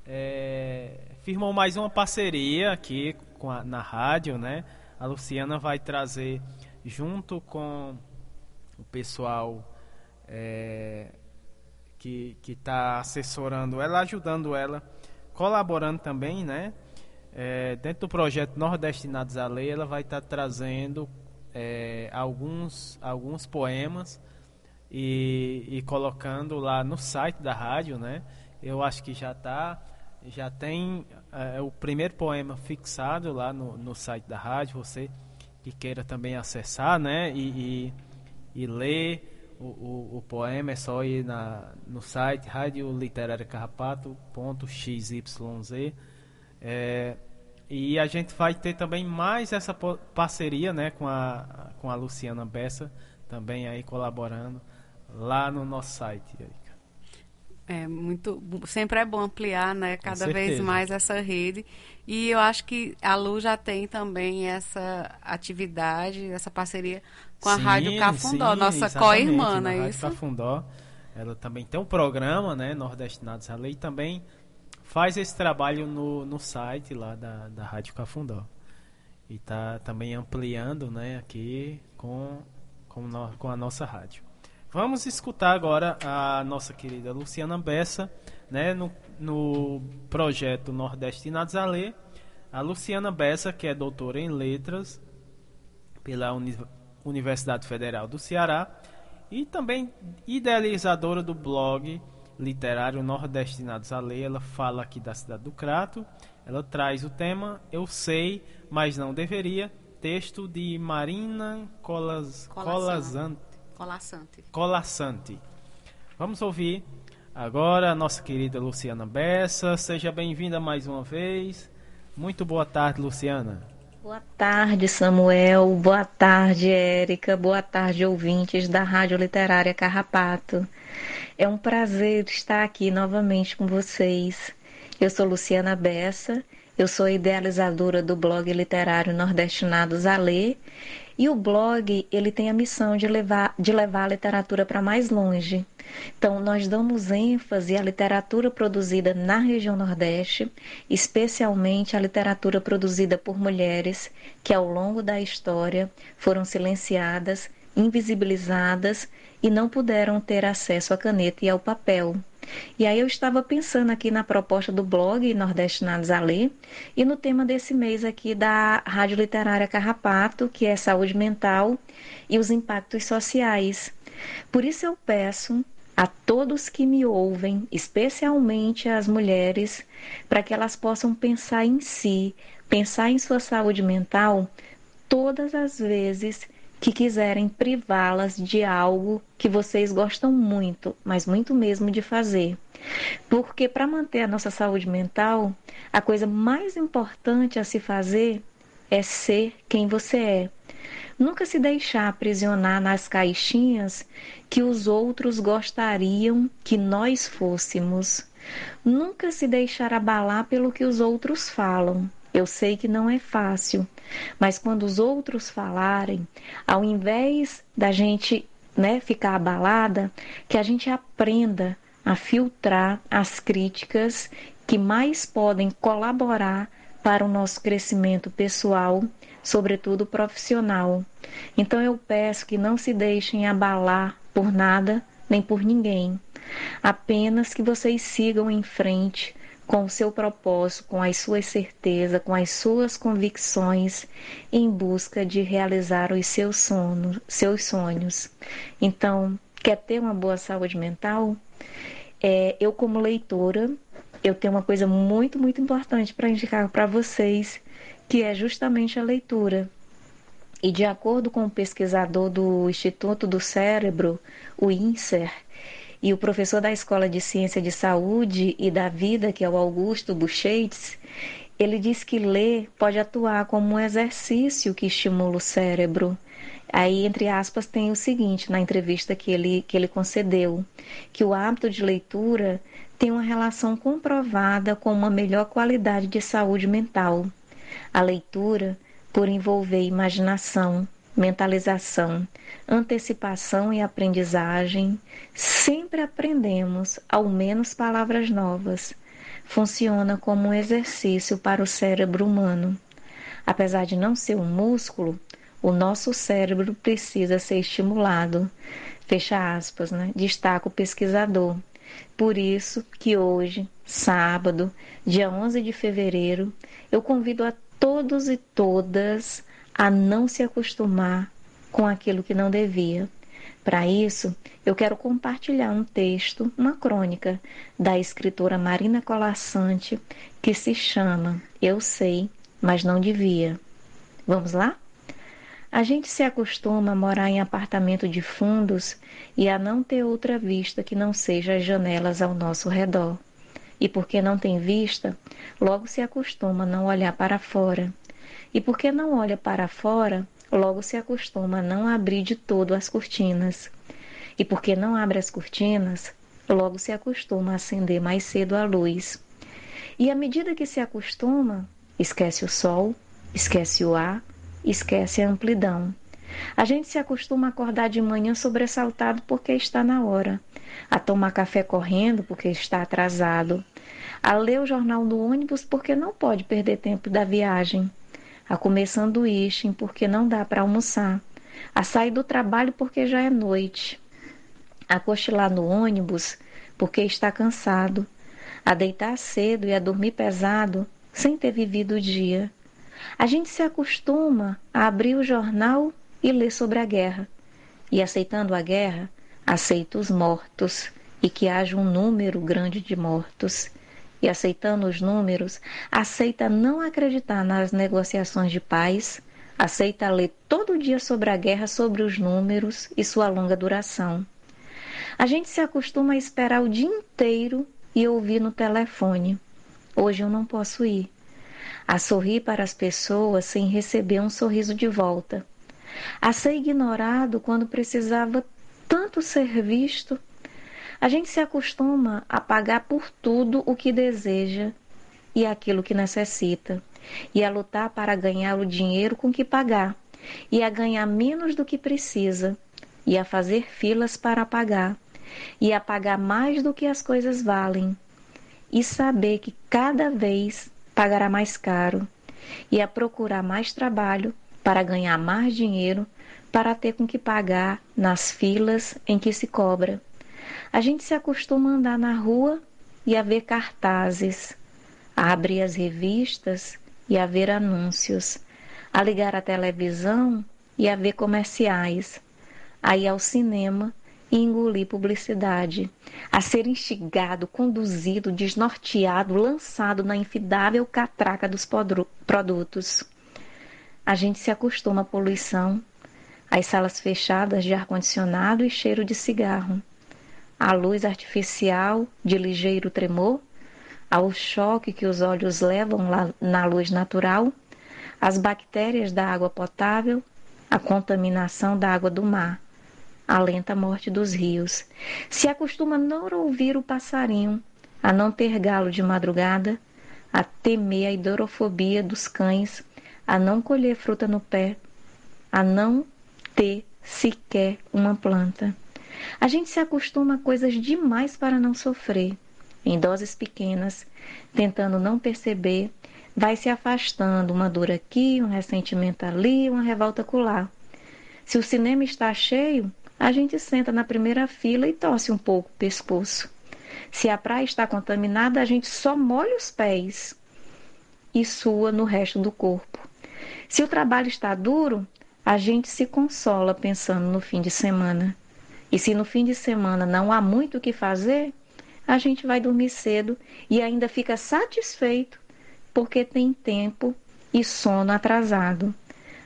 é, firmou mais uma parceria aqui a, na rádio, né? A Luciana vai trazer, junto com o pessoal... É, que está assessorando ela, ajudando ela, colaborando também, né? É, dentro do projeto Nordestinados à Lei, ela vai estar tá trazendo é, alguns alguns poemas e, e colocando lá no site da rádio, né? Eu acho que já tá já tem é, o primeiro poema fixado lá no, no site da rádio, você que queira também acessar, né? E, e, e ler o, o, o, poema é só ir na, no site radioliterariacarrapato.xyz é, e a gente vai ter também mais essa parceria né, com, a, com a Luciana Bessa também aí colaborando lá no nosso site. É muito, sempre é bom ampliar, né, cada vez mais essa rede. E eu acho que a Lu já tem também essa atividade, essa parceria com a sim, Rádio Cafundó, sim, nossa co-irmã, não é isso? Rádio Cafundó, ela também tem um programa, né, Nordestinados à Lei, e também faz esse trabalho no, no site lá da, da Rádio Cafundó. E está também ampliando, né, aqui com, com, no, com a nossa rádio. Vamos escutar agora a nossa querida Luciana Bessa, né, no, no projeto Nordestinados a Ler. A Luciana Bessa, que é doutora em letras pela Uni Universidade Federal do Ceará e também idealizadora do blog literário Nordestinados a Ler. Ela fala aqui da cidade do Crato. Ela traz o tema Eu Sei, mas Não Deveria, texto de Marina Colas. Colassante. Colassante. Vamos ouvir agora a nossa querida Luciana Bessa. Seja bem-vinda mais uma vez. Muito boa tarde, Luciana. Boa tarde, Samuel. Boa tarde, Érica. Boa tarde, ouvintes da Rádio Literária Carrapato. É um prazer estar aqui novamente com vocês. Eu sou Luciana Bessa Eu sou idealizadora do blog literário Nordestinados a Ler e o blog ele tem a missão de levar, de levar a literatura para mais longe. Então, nós damos ênfase à literatura produzida na região Nordeste, especialmente a literatura produzida por mulheres que, ao longo da história, foram silenciadas, invisibilizadas e não puderam ter acesso à caneta e ao papel. E aí eu estava pensando aqui na proposta do blog Nordestinados a Ler e no tema desse mês aqui da Rádio Literária Carrapato, que é saúde mental e os impactos sociais. Por isso eu peço a todos que me ouvem, especialmente as mulheres, para que elas possam pensar em si, pensar em sua saúde mental todas as vezes que quiserem privá-las de algo que vocês gostam muito, mas muito mesmo de fazer. Porque para manter a nossa saúde mental, a coisa mais importante a se fazer é ser quem você é. Nunca se deixar aprisionar nas caixinhas que os outros gostariam que nós fôssemos. Nunca se deixar abalar pelo que os outros falam. Eu sei que não é fácil, mas quando os outros falarem, ao invés da gente né, ficar abalada, que a gente aprenda a filtrar as críticas que mais podem colaborar para o nosso crescimento pessoal, sobretudo profissional. Então eu peço que não se deixem abalar por nada nem por ninguém. Apenas que vocês sigam em frente com o seu propósito, com as suas certezas, com as suas convicções, em busca de realizar os seus sonhos, seus sonhos. Então, quer ter uma boa saúde mental? É, eu, como leitora, eu tenho uma coisa muito, muito importante para indicar para vocês, que é justamente a leitura. E de acordo com o pesquisador do Instituto do Cérebro, o INSER, e o professor da Escola de Ciência de Saúde e da Vida, que é o Augusto Bucheitz, ele diz que ler pode atuar como um exercício que estimula o cérebro. Aí, entre aspas, tem o seguinte na entrevista que ele, que ele concedeu: que o hábito de leitura tem uma relação comprovada com uma melhor qualidade de saúde mental. A leitura, por envolver imaginação, mentalização, antecipação e aprendizagem, sempre aprendemos ao menos palavras novas. Funciona como um exercício para o cérebro humano. Apesar de não ser um músculo, o nosso cérebro precisa ser estimulado. Fecha aspas, né? Destaca o pesquisador. Por isso que hoje, sábado, dia 11 de fevereiro, eu convido a todos e todas a não se acostumar com aquilo que não devia. Para isso, eu quero compartilhar um texto, uma crônica da escritora Marina Colassante, que se chama Eu Sei, mas Não Devia. Vamos lá? A gente se acostuma a morar em apartamento de fundos e a não ter outra vista que não seja as janelas ao nosso redor. E porque não tem vista, logo se acostuma a não olhar para fora e porque não olha para fora, logo se acostuma a não abrir de todo as cortinas. E porque não abre as cortinas, logo se acostuma a acender mais cedo a luz. E à medida que se acostuma, esquece o sol, esquece o ar, esquece a amplidão. A gente se acostuma a acordar de manhã sobressaltado porque está na hora, a tomar café correndo porque está atrasado, a ler o jornal no ônibus porque não pode perder tempo da viagem, a comer sanduíche porque não dá para almoçar, a sair do trabalho porque já é noite, a cochilar no ônibus porque está cansado, a deitar cedo e a dormir pesado sem ter vivido o dia. A gente se acostuma a abrir o jornal e ler sobre a guerra. E aceitando a guerra, aceita os mortos e que haja um número grande de mortos e aceitando os números, aceita não acreditar nas negociações de paz, aceita ler todo dia sobre a guerra, sobre os números e sua longa duração. A gente se acostuma a esperar o dia inteiro e ouvir no telefone: Hoje eu não posso ir. A sorrir para as pessoas sem receber um sorriso de volta. A ser ignorado quando precisava tanto ser visto a gente se acostuma a pagar por tudo o que deseja e aquilo que necessita, e a lutar para ganhar o dinheiro com que pagar, e a ganhar menos do que precisa, e a fazer filas para pagar, e a pagar mais do que as coisas valem, e saber que cada vez pagará mais caro, e a procurar mais trabalho para ganhar mais dinheiro para ter com que pagar nas filas em que se cobra. A gente se acostuma a andar na rua e a ver cartazes, a abrir as revistas e a ver anúncios, a ligar a televisão e a ver comerciais, a ir ao cinema e engolir publicidade, a ser instigado, conduzido, desnorteado, lançado na infidável catraca dos produtos. A gente se acostuma à poluição, às salas fechadas de ar-condicionado e cheiro de cigarro, à luz artificial de ligeiro tremor, ao choque que os olhos levam na luz natural, às bactérias da água potável, à contaminação da água do mar a lenta morte dos rios. Se acostuma a não ouvir o passarinho, a não ter galo de madrugada, a temer a hidrofobia dos cães, a não colher fruta no pé, a não ter sequer uma planta. A gente se acostuma a coisas demais para não sofrer. Em doses pequenas, tentando não perceber, vai se afastando uma dor aqui, um ressentimento ali, uma revolta acolá. Se o cinema está cheio, a gente senta na primeira fila e torce um pouco o pescoço. Se a praia está contaminada, a gente só molha os pés e sua no resto do corpo. Se o trabalho está duro, a gente se consola pensando no fim de semana. E se no fim de semana não há muito o que fazer, a gente vai dormir cedo e ainda fica satisfeito porque tem tempo e sono atrasado.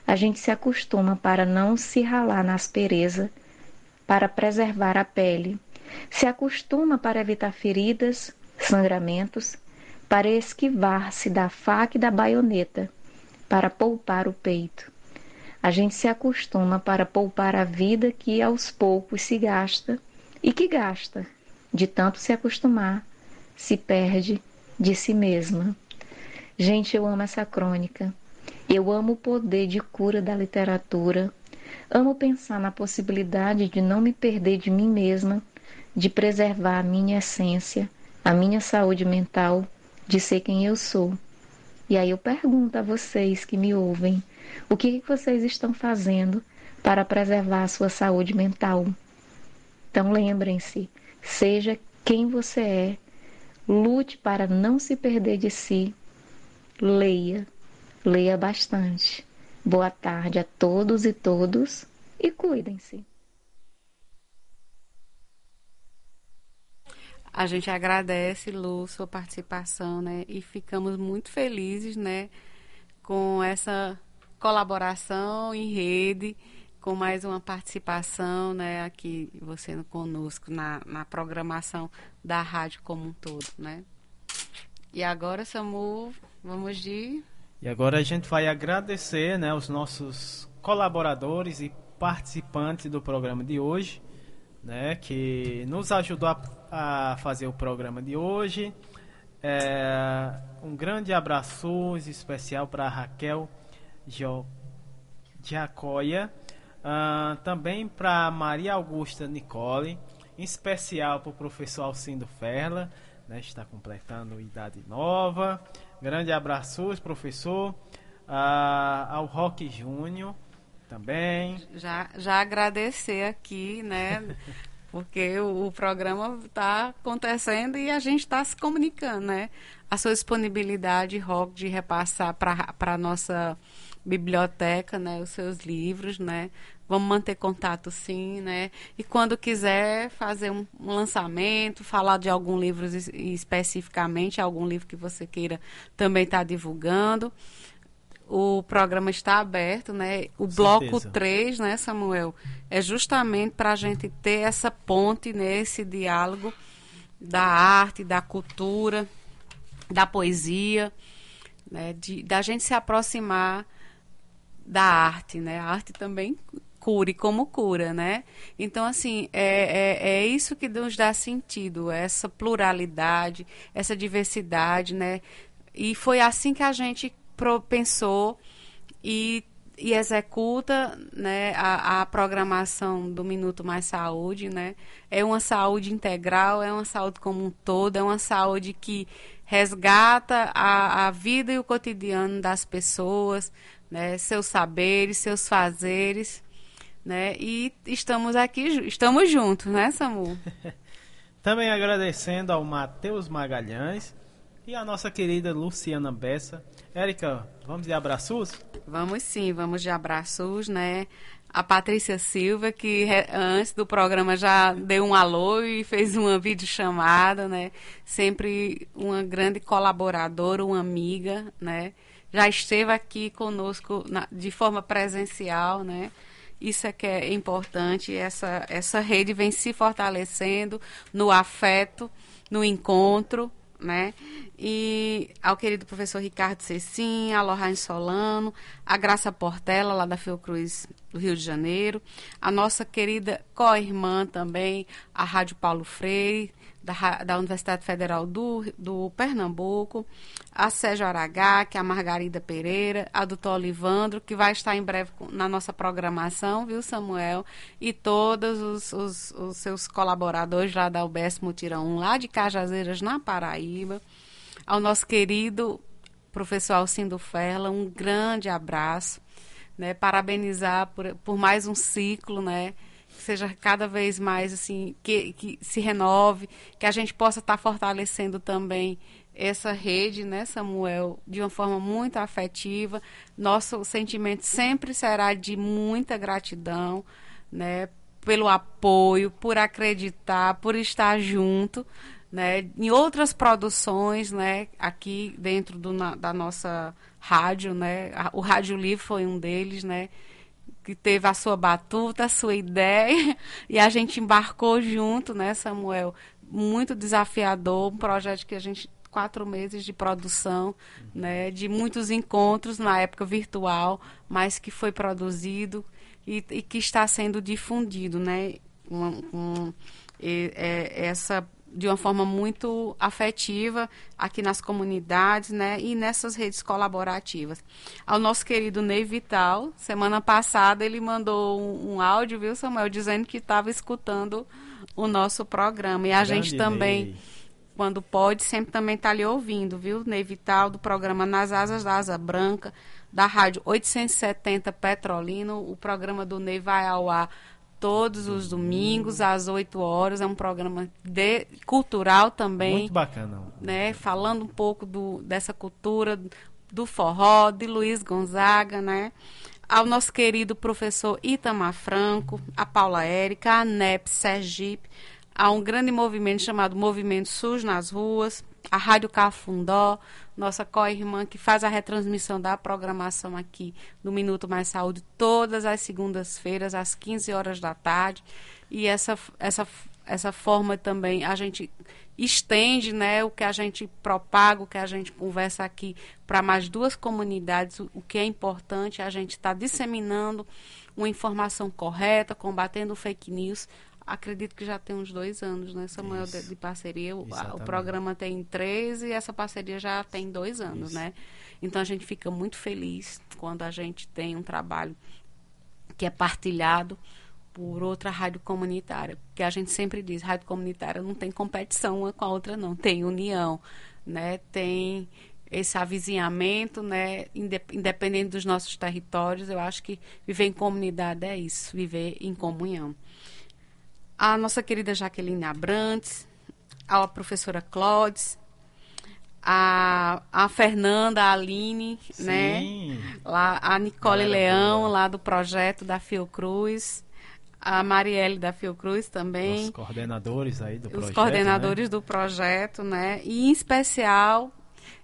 A gente se acostuma para não se ralar na aspereza para preservar a pele. Se acostuma para evitar feridas, sangramentos, para esquivar-se da faca e da baioneta, para poupar o peito. A gente se acostuma para poupar a vida que aos poucos se gasta e que gasta, de tanto se acostumar, se perde de si mesma. Gente, eu amo essa crônica. Eu amo o poder de cura da literatura, Amo pensar na possibilidade de não me perder de mim mesma, de preservar a minha essência, a minha saúde mental, de ser quem eu sou. E aí eu pergunto a vocês que me ouvem, o que vocês estão fazendo para preservar a sua saúde mental? Então lembrem-se, seja quem você é, lute para não se perder de si, leia, leia bastante. Boa tarde a todos e todos e cuidem-se. A gente agradece, Lu, sua participação, né? E ficamos muito felizes, né? Com essa colaboração em rede, com mais uma participação, né? Aqui, você conosco na, na programação da rádio como um todo, né? E agora, Samu, vamos de e agora a gente vai agradecer né, os nossos colaboradores e participantes do programa de hoje, né, que nos ajudou a, a fazer o programa de hoje. É, um grande abraço especial para Raquel jo, Jacoia, uh, também para Maria Augusta Nicole, em especial para o professor Alcindo Ferla, né, está completando idade nova. Grande abraço, professor. Ah, ao Rock Júnior também. Já, já agradecer aqui, né? Porque o, o programa está acontecendo e a gente está se comunicando, né? A sua disponibilidade, Rock, de repassar para a nossa biblioteca, né? Os seus livros, né? Vamos manter contato sim, né? E quando quiser fazer um, um lançamento, falar de algum livro especificamente, algum livro que você queira também estar tá divulgando. O programa está aberto, né? O bloco 3, né, Samuel? É justamente para a gente ter essa ponte nesse né, diálogo da arte, da cultura, da poesia, né? De, da gente se aproximar da arte, né? A arte também cure como cura, né? Então, assim, é, é, é isso que nos dá sentido, essa pluralidade, essa diversidade, né? e foi assim que a gente pensou e, e executa né, a, a, programação do Minuto Mais Saúde. Né? É uma saúde integral, é uma saúde como um todo, é uma saúde que resgata a, a vida e o cotidiano das pessoas, né, seus saberes, seus fazeres. Né? E estamos aqui, estamos juntos, né, Samu? Também agradecendo ao Matheus Magalhães e a nossa querida Luciana Bessa. Érica, vamos de abraços? Vamos sim, vamos de abraços, né? A Patrícia Silva, que antes do programa já deu um alô e fez uma videochamada, né? Sempre uma grande colaboradora, uma amiga, né? Já esteve aqui conosco na, de forma presencial, né? Isso é que é importante, essa, essa rede vem se fortalecendo no afeto, no encontro, né? E ao querido professor Ricardo Cecim, a Lohane Solano, a Graça Portela, lá da Fiocruz do Rio de Janeiro, a nossa querida co-irmã também, a Rádio Paulo Freire, da, da Universidade Federal do, do Pernambuco, a Sérgio Aragá, que é a Margarida Pereira, a doutor Olivandro, que vai estar em breve na nossa programação, viu, Samuel? E todos os, os, os seus colaboradores lá da UBS Mutirão, lá de Cajazeiras, na Paraíba. Ao nosso querido professor Alcindo Ferla, um grande abraço. Né, parabenizar por, por mais um ciclo, né, seja cada vez mais assim, que, que se renove, que a gente possa estar tá fortalecendo também essa rede, né, Samuel, de uma forma muito afetiva. Nosso sentimento sempre será de muita gratidão, né, pelo apoio, por acreditar, por estar junto, né, em outras produções, né, aqui dentro do, na, da nossa rádio, né, o Rádio Livre foi um deles, né, que teve a sua batuta, a sua ideia, e a gente embarcou junto, né, Samuel? Muito desafiador, um projeto que a gente quatro meses de produção, né, de muitos encontros na época virtual, mas que foi produzido e, e que está sendo difundido, né, com, com e, é, essa de uma forma muito afetiva aqui nas comunidades, né, e nessas redes colaborativas. Ao nosso querido Ney Vital, semana passada ele mandou um, um áudio, viu, Samuel, dizendo que estava escutando o nosso programa. E a Grande gente também, Ney. quando pode, sempre também está ali ouvindo, viu, Ney Vital, do programa Nas Asas da Asa Branca, da Rádio 870 Petrolino. O programa do Ney vai ao ar todos os domingos às 8 horas. É um programa de, cultural também. Muito bacana. Né? Falando um pouco do, dessa cultura do forró, de Luiz Gonzaga, né? Ao nosso querido professor Itamar Franco, a Paula Érica, a NEP Sergipe, há um grande movimento chamado Movimento SUS nas Ruas, a Rádio Cafundó, nossa co-irmã que faz a retransmissão da programação aqui no Minuto Mais Saúde todas as segundas-feiras às 15 horas da tarde. E essa essa essa forma também a gente estende, né, o que a gente propaga, o que a gente conversa aqui para mais duas comunidades, o, o que é importante, a gente está disseminando uma informação correta, combatendo fake news, acredito que já tem uns dois anos, né, Samuel, de, de, parceria. O, o, programa tem três e essa parceria já tem dois anos, Isso. né? Então a gente fica muito feliz quando a gente tem um trabalho que é partilhado por outra rádio comunitária, porque a gente sempre diz, rádio comunitária não tem competição uma com a outra não, tem união, né? Tem esse avizinhamento, né, independente dos nossos territórios, eu acho que viver em comunidade é isso, viver em comunhão a nossa querida Jaqueline Abrantes, a professora Clodes, a, a Fernanda, a Aline, Sim. né? Lá, a Nicole Leão, lá do projeto da Fiocruz, a Marielle da Fiocruz também. Os coordenadores aí do os projeto. Os coordenadores né? do projeto, né? E em especial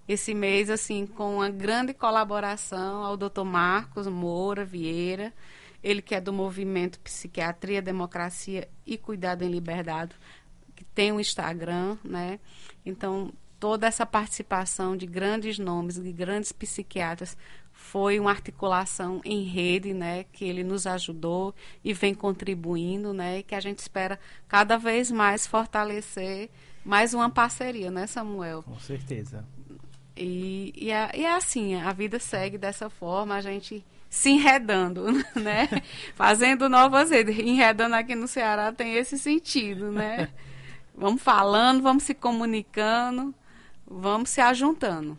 esse mês, assim, com uma grande colaboração ao Dr. Marcos Moura Vieira, ele que é do movimento Psiquiatria, Democracia e Cuidado em Liberdade, que tem um Instagram, né? Então, toda essa participação de grandes nomes, de grandes psiquiatras, foi uma articulação em rede, né, que ele nos ajudou e vem contribuindo, né, e que a gente espera cada vez mais fortalecer mais uma parceria, né, Samuel? Com certeza. E, e, é, e é assim, a vida segue dessa forma, a gente se enredando, né? Fazendo novas redes. Enredando aqui no Ceará tem esse sentido, né? Vamos falando, vamos se comunicando, vamos se ajuntando.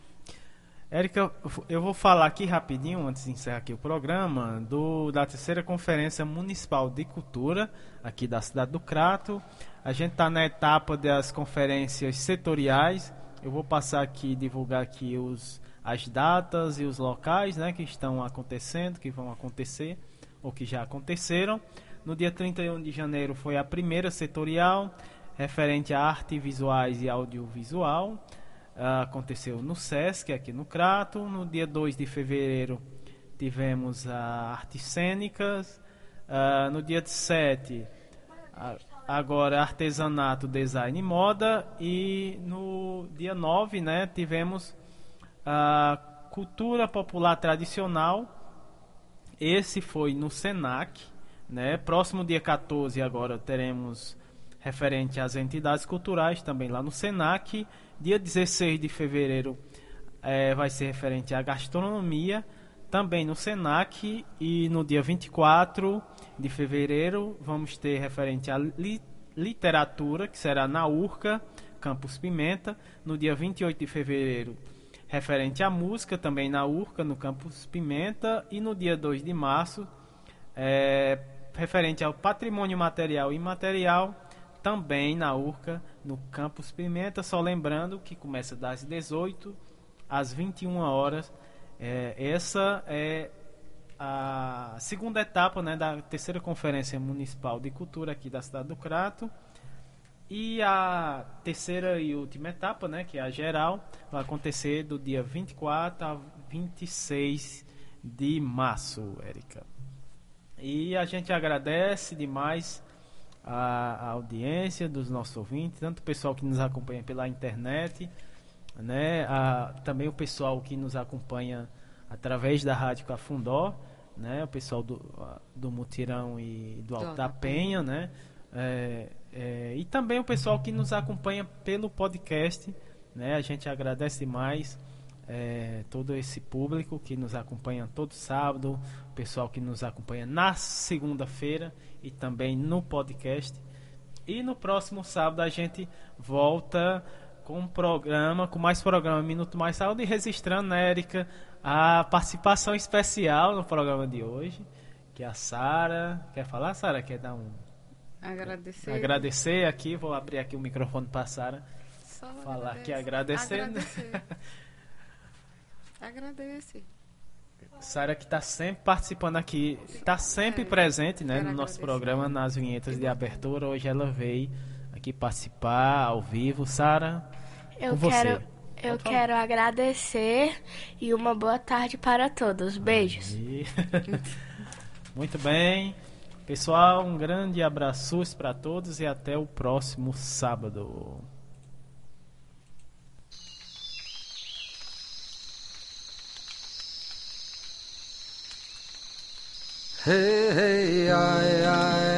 Érica, eu vou falar aqui rapidinho, antes de encerrar aqui o programa, do, da terceira Conferência Municipal de Cultura, aqui da cidade do Crato. A gente está na etapa das conferências setoriais. Eu vou passar aqui, divulgar aqui os, as datas e os locais né, que estão acontecendo, que vão acontecer, ou que já aconteceram. No dia 31 de janeiro foi a primeira setorial, referente a arte visuais e audiovisual. Uh, aconteceu no SESC, aqui no Crato. No dia 2 de fevereiro tivemos a artes cênicas. Uh, no dia 7, uh, agora artesanato, design e moda. E no dia 9 né, tivemos a cultura popular tradicional. Esse foi no SENAC. Né? Próximo dia 14 agora teremos referente às entidades culturais também lá no SENAC. Dia 16 de fevereiro é, vai ser referente à gastronomia, também no SENAC. E no dia 24 de fevereiro vamos ter referente à li literatura, que será na URCA, Campus Pimenta. No dia 28 de fevereiro, referente à música, também na URCA, no Campus Pimenta. E no dia 2 de março, é, referente ao patrimônio material e imaterial, também na URCA, no Campus Pimenta. Só lembrando que começa das 18 às 21 horas. É, essa é a segunda etapa né, da terceira Conferência Municipal de Cultura aqui da cidade do Crato. E a terceira e última etapa, né, que é a geral, vai acontecer do dia 24 a 26 de março, Érica. E a gente agradece demais a, a audiência dos nossos ouvintes, tanto o pessoal que nos acompanha pela internet, né, a, também o pessoal que nos acompanha através da Rádio Cafundó, né, o pessoal do, do Mutirão e do Alto da Penha, né, é, é, e também o pessoal que nos acompanha pelo podcast, né, a gente agradece mais é, todo esse público que nos acompanha todo sábado, o pessoal que nos acompanha na segunda-feira e também no podcast. E no próximo sábado a gente volta com um programa, com mais programa Minuto Mais Saúde e registrando, né, a participação especial no programa de hoje, que a Sara. Quer falar, Sara? Quer dar um. Agradecer. Agradecer aqui, vou abrir aqui o microfone para a Sara. Falar aqui agradecendo. Agradecer. Agradece. Sara que está sempre participando aqui, está sempre é, presente né, no nosso programa, nas vinhetas de abertura. Hoje ela veio aqui participar ao vivo. Sara, eu quero, eu quero agradecer e uma boa tarde para todos. Beijos. Muito bem. Pessoal, um grande abraço para todos e até o próximo sábado. Hey, hey, ai, ai,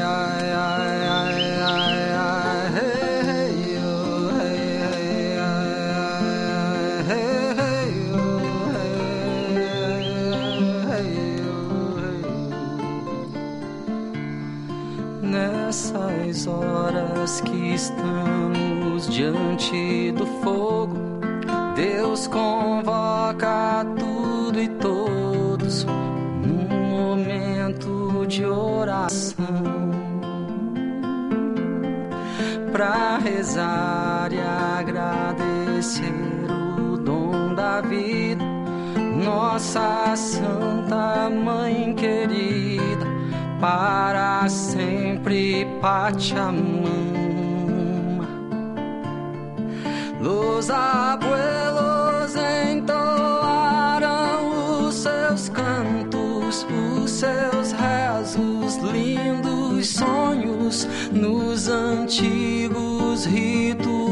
que estamos diante do fogo, Deus convoca tudo e todos momento de oração para rezar e agradecer o dom da vida, nossa Santa Mãe querida, para sempre Pachamama. Los abuelos entoaram os seus cantos os seus rezos, lindos sonhos nos antigos rituais.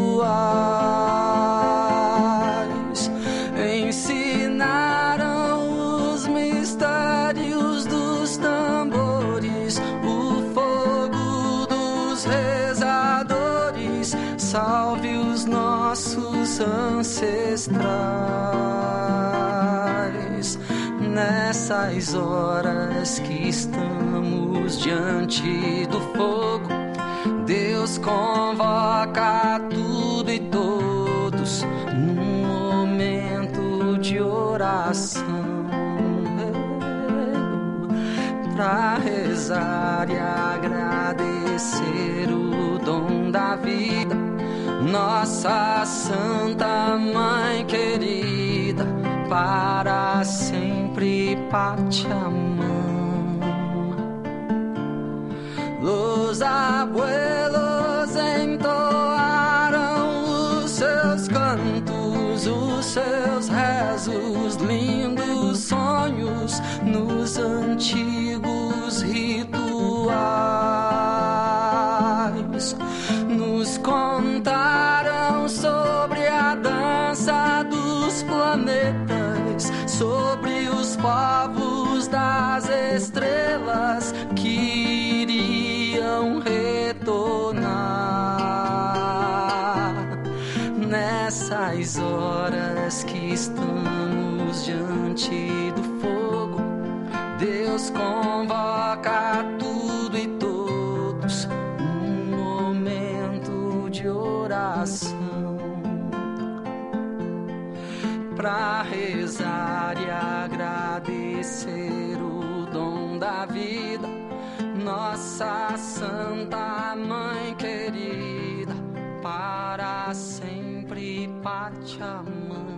Ensinaram os mistérios dos tambores, o fogo dos rezadores. Nossos ancestrais. Nessas horas que estamos diante do fogo, Deus convoca tudo e todos num momento de oração pra rezar e agradecer o dom da vida. Nossa Santa Mãe querida, para sempre Pachamama. Los abuelos entoaram os seus cantos, os seus rezos, lindos sonhos nos antigos planetas, sobre os povos das estrelas que iriam retornar nessas horas que estamos diante do fogo. Deus convoca tudo e todos num momento de oração para rezar e agradecer o dom da vida. Nossa Santa Mãe querida, para sempre Pachamama.